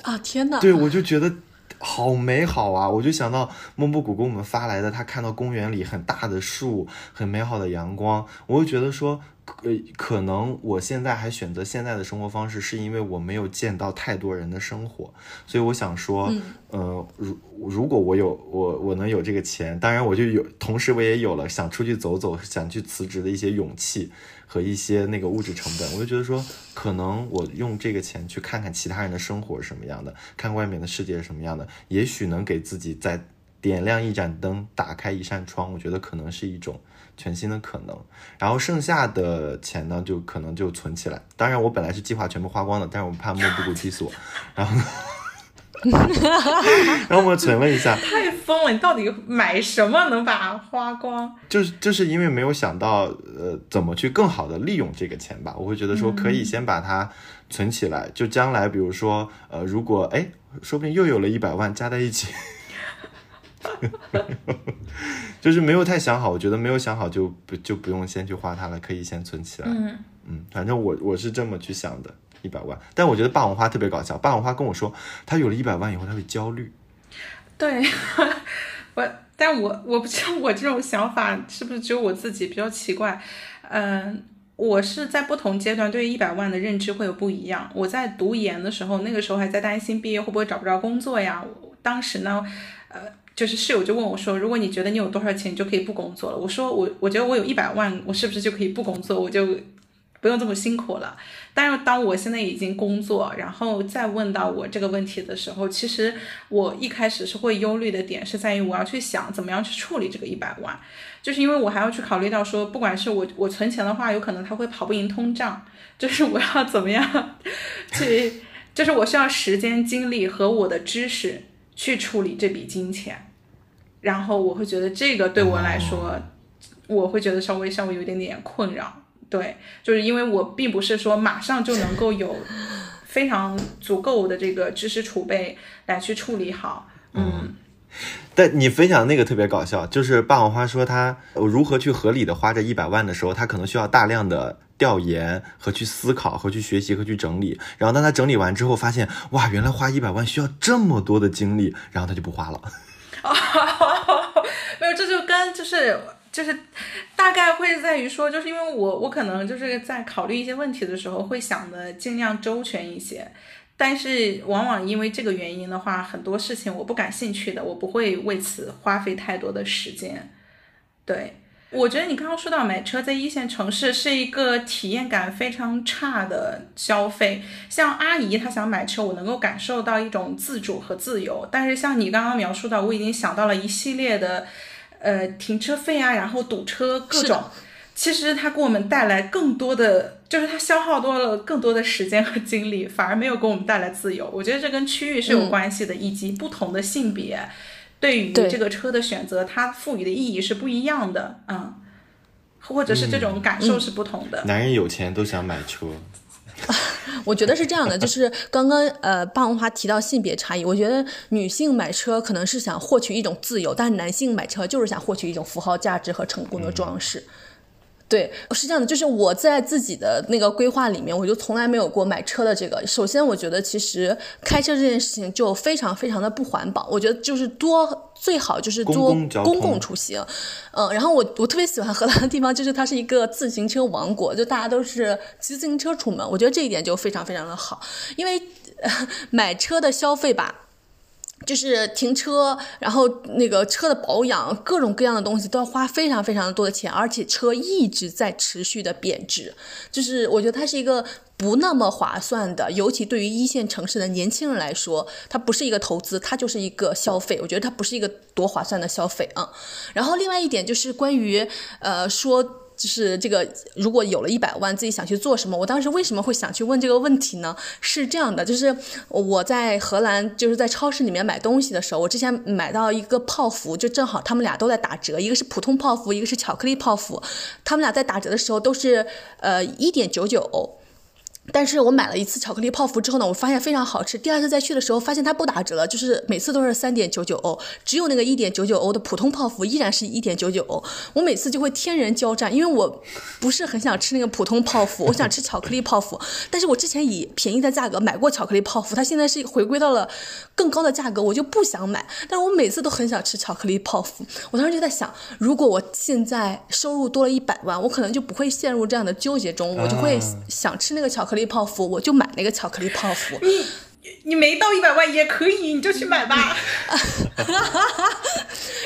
[SPEAKER 1] 啊天哪，
[SPEAKER 2] 对我就觉得。好美好啊！我就想到莫布谷给我们发来的，他看到公园里很大的树，很美好的阳光，我就觉得说，呃，可能我现在还选择现在的生活方式，是因为我没有见到太多人的生活，所以我想说，呃，如如果我有我我能有这个钱，当然我就有，同时我也有了想出去走走，想去辞职的一些勇气。和一些那个物质成本，我就觉得说，可能我用这个钱去看看其他人的生活是什么样的，看外面的世界是什么样的，也许能给自己再点亮一盏灯，打开一扇窗，我觉得可能是一种全新的可能。然后剩下的钱呢，就可能就存起来。当然，我本来是计划全部花光的，但是我怕莫布谷踢死我，然后。然后我存了一下，
[SPEAKER 3] 太疯了！你到底买什么能把它花光？
[SPEAKER 2] 就是就是因为没有想到，呃，怎么去更好的利用这个钱吧？我会觉得说，可以先把它存起来，就将来比如说，呃，如果哎，说不定又有了一百万加在一起，就是没有太想好。我觉得没有想好就不就不用先去花它了，可以先存起来。
[SPEAKER 3] 嗯
[SPEAKER 2] 嗯，反正我我是这么去想的。一百万，但我觉得霸王花特别搞笑。霸王花跟我说，他有了一百万以后，他会焦虑。
[SPEAKER 3] 对，我，但我我不知道我这种想法是不是只有我自己比较奇怪。嗯，我是在不同阶段对一百万的认知会有不一样。我在读研的时候，那个时候还在担心毕业会不会找不着工作呀。当时呢，呃，就是室友就问我说，如果你觉得你有多少钱，你就可以不工作了。我说我我觉得我有一百万，我是不是就可以不工作？我就。不用这么辛苦了。但是当我现在已经工作，然后再问到我这个问题的时候，其实我一开始是会忧虑的点是在于我要去想怎么样去处理这个一百万，就是因为我还要去考虑到说，不管是我我存钱的话，有可能它会跑不赢通胀，就是我要怎么样去，就是我需要时间、精力和我的知识去处理这笔金钱，然后我会觉得这个对我来说，我会觉得稍微稍微有一点点困扰。对，就是因为我并不是说马上就能够有非常足够的这个知识储备来去处理好，嗯。
[SPEAKER 2] 但你分享那个特别搞笑，就是霸王花说他如何去合理的花这一百万的时候，他可能需要大量的调研和去思考和去学习和去整理。然后当他整理完之后，发现哇，原来花一百万需要这么多的精力，然后他就不花了。
[SPEAKER 3] 没有，这就跟就是。就是大概会在于说，就是因为我我可能就是在考虑一些问题的时候，会想的尽量周全一些，但是往往因为这个原因的话，很多事情我不感兴趣的，我不会为此花费太多的时间。对，我觉得你刚刚说到买车在一线城市是一个体验感非常差的消费，像阿姨她想买车，我能够感受到一种自主和自由，但是像你刚刚描述到，我已经想到了一系列的。呃，停车费啊，然后堵车各种，其实它给我们带来更多的，就是它消耗多了更多的时间和精力，反而没有给我们带来自由。我觉得这跟区域是有关系的，以及不同的性别对于这个车的选择，它赋予的意义是不一样的，嗯，或者是这种感受是不同的。
[SPEAKER 2] 男人有钱都想买车。
[SPEAKER 1] 我觉得是这样的，就是刚刚呃，霸王花提到性别差异，我觉得女性买车可能是想获取一种自由，但是男性买车就是想获取一种符号价值和成功的装饰。对，是这样的，就是我在自己的那个规划里面，我就从来没有过买车的这个。首先，我觉得其实开车这件事情就非常非常的不环保。我觉得就是多最好就是多公共出行，嗯，然后我我特别喜欢荷兰的地方就是它是一个自行车王国，就大家都是骑自行车出门，我觉得这一点就非常非常的好，因为 买车的消费吧。就是停车，然后那个车的保养，各种各样的东西都要花非常非常多的钱，而且车一直在持续的贬值。就是我觉得它是一个不那么划算的，尤其对于一线城市的年轻人来说，它不是一个投资，它就是一个消费。我觉得它不是一个多划算的消费啊。然后另外一点就是关于呃说。就是这个，如果有了一百万，自己想去做什么？我当时为什么会想去问这个问题呢？是这样的，就是我在荷兰，就是在超市里面买东西的时候，我之前买到一个泡芙，就正好他们俩都在打折，一个是普通泡芙，一个是巧克力泡芙，他们俩在打折的时候都是呃一点九九。但是我买了一次巧克力泡芙之后呢，我发现非常好吃。第二次再去的时候，发现它不打折了，就是每次都是三点九九欧，只有那个一点九九欧的普通泡芙依然是一点九九欧。我每次就会天人交战，因为我不是很想吃那个普通泡芙，我想吃巧克力泡芙。但是我之前以便宜的价格买过巧克力泡芙，它现在是回归到了更高的价格，我就不想买。但是我每次都很想吃巧克力泡芙。我当时就在想，如果我现在收入多了一百万，我可能就不会陷入这样的纠结中，我就会想吃那个巧克力。泡芙，我就买那个巧克力泡芙。
[SPEAKER 3] 你你没到一百万也可以，你就去买吧。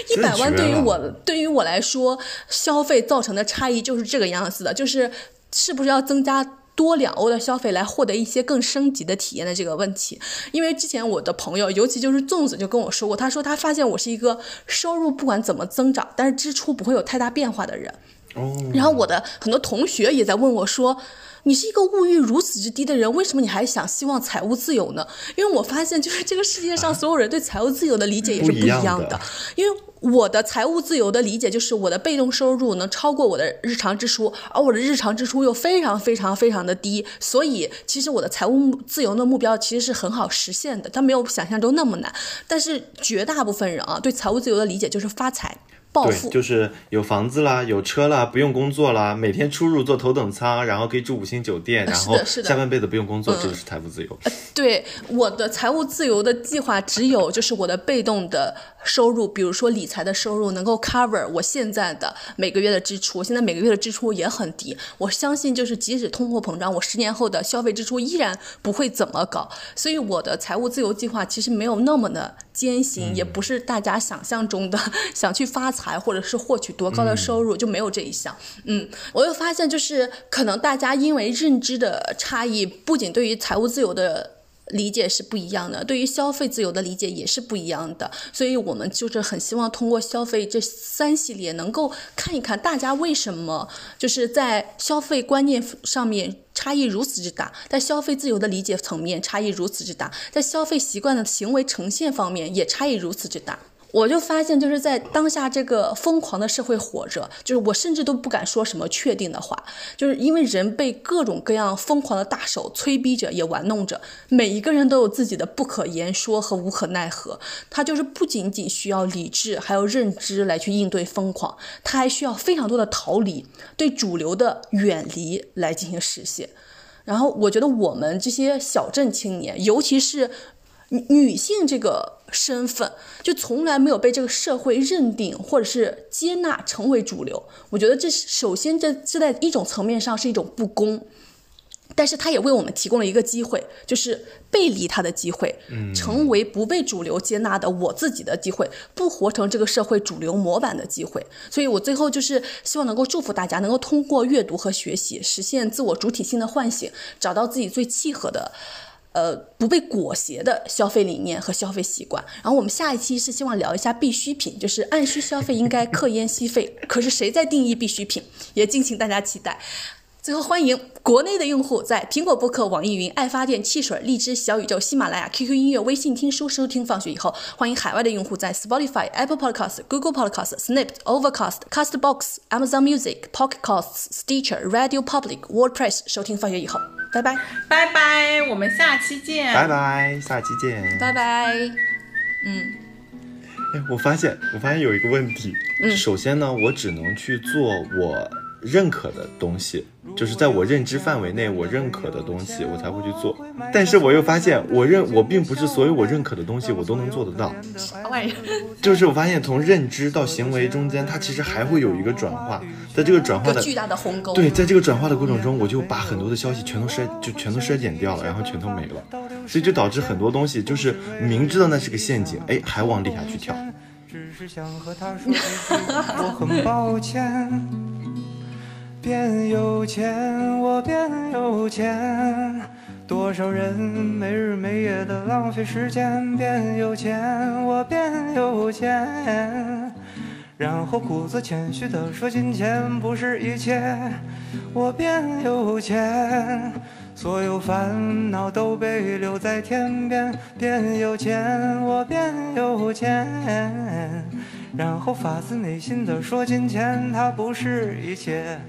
[SPEAKER 1] 一百万对于我对于我来说，消费造成的差异就是这个样子的，就是是不是要增加多两欧的消费来获得一些更升级的体验的这个问题。因为之前我的朋友，尤其就是粽子就跟我说过，他说他发现我是一个收入不管怎么增长，但是支出不会有太大变化的人。
[SPEAKER 2] 哦。
[SPEAKER 1] 然后我的很多同学也在问我说。你是一个物欲如此之低的人，为什么你还想希望财务自由呢？因为我发现，就是这个世界上所有人对财务自由的理解也是不一样的。因为我的财务自由的理解就是我的被动收入能超过我的日常支出，而我的日常支出又非常非常非常的低，所以其实我的财务自由的目标其实是很好实现的，它没有想象中那么难。但是绝大部分人啊，对财务自由的理解就是发财。
[SPEAKER 2] 对，就是有房子啦，有车啦，不用工作啦，每天出入坐头等舱，然后可以住五星酒店，然后下半辈子不用工作，这就是财务自由。
[SPEAKER 1] 对，我的财务自由的计划只有就是我的被动的收入，比如说理财的收入，能够 cover 我现在的每个月的支出。现在每个月的支出也很低，我相信就是即使通货膨胀，我十年后的消费支出依然不会怎么高。所以我的财务自由计划其实没有那么的艰辛，也不是大家想象中的 想去发财或者是获取多高的收入，就没有这一项。嗯，我又发现就是可能大家因为认知的差异，不仅对于财务自由的。理解是不一样的，对于消费自由的理解也是不一样的，所以我们就是很希望通过消费这三系列，能够看一看大家为什么就是在消费观念上面差异如此之大，在消费自由的理解层面差异如此之大，在消费习惯的行为呈现方面也差异如此之大。我就发现，就是在当下这个疯狂的社会活着，就是我甚至都不敢说什么确定的话，就是因为人被各种各样疯狂的大手催逼着，也玩弄着。每一个人都有自己的不可言说和无可奈何，他就是不仅仅需要理智，还有认知来去应对疯狂，他还需要非常多的逃离，对主流的远离来进行实现。然后，我觉得我们这些小镇青年，尤其是。女性这个身份就从来没有被这个社会认定或者是接纳成为主流。我觉得这首先这这在一种层面上是一种不公，但是它也为我们提供了一个机会，就是背离它的机会，成为不被主流接纳的我自己的机会，不活成这个社会主流模板的机会。所以我最后就是希望能够祝福大家，能够通过阅读和学习实现自我主体性的唤醒，找到自己最契合的。呃，不被裹挟的消费理念和消费习惯。然后我们下一期是希望聊一下必需品，就是按需消费应该克烟吸费。可是谁在定义必需品？也敬请大家期待。最后，欢迎国内的用户在苹果播客、网易云、爱发电、汽水、荔枝、小宇宙、喜马拉雅、QQ 音乐、微信听书收听放学以后。欢迎海外的用户在 Spotify、Apple Podcasts、Google Podcasts、Snip,、Overcast、Castbox、Amazon Music、Pocket Casts、Stitcher、Radio Public、WordPress 收听放学以后。拜拜，
[SPEAKER 3] 拜拜，我们下期见。
[SPEAKER 2] 拜拜，下期见。
[SPEAKER 1] 拜拜。嗯，
[SPEAKER 2] 哎，我发现，我发现有一个问题。嗯，首先呢，我只能去做我。认可的东西，就是在我认知范围内，我认可的东西，我才会去做。但是我又发现，我认我并不是所有我认可的东西，我都能做得到。就是我发现，从认知到行为中间，它其实还会有一个转化。在这个转化的
[SPEAKER 1] 巨大的鸿沟。
[SPEAKER 2] 对，在这个转化的过程中，我就把很多的消息全都筛，就全都筛减掉了，然后全都没了。所以就导致很多东西，就是明知道那是个陷阱，哎，还往底下去跳。只是想和他说我很抱歉。变有钱，我变有钱。多少人没日没夜的浪费时间？变有钱，我变有钱。然后故作谦虚的说金钱不是一切。我变有钱，所有烦恼都被留在天边。变有钱，我变有钱。然后发自内心的说金钱它不是一切。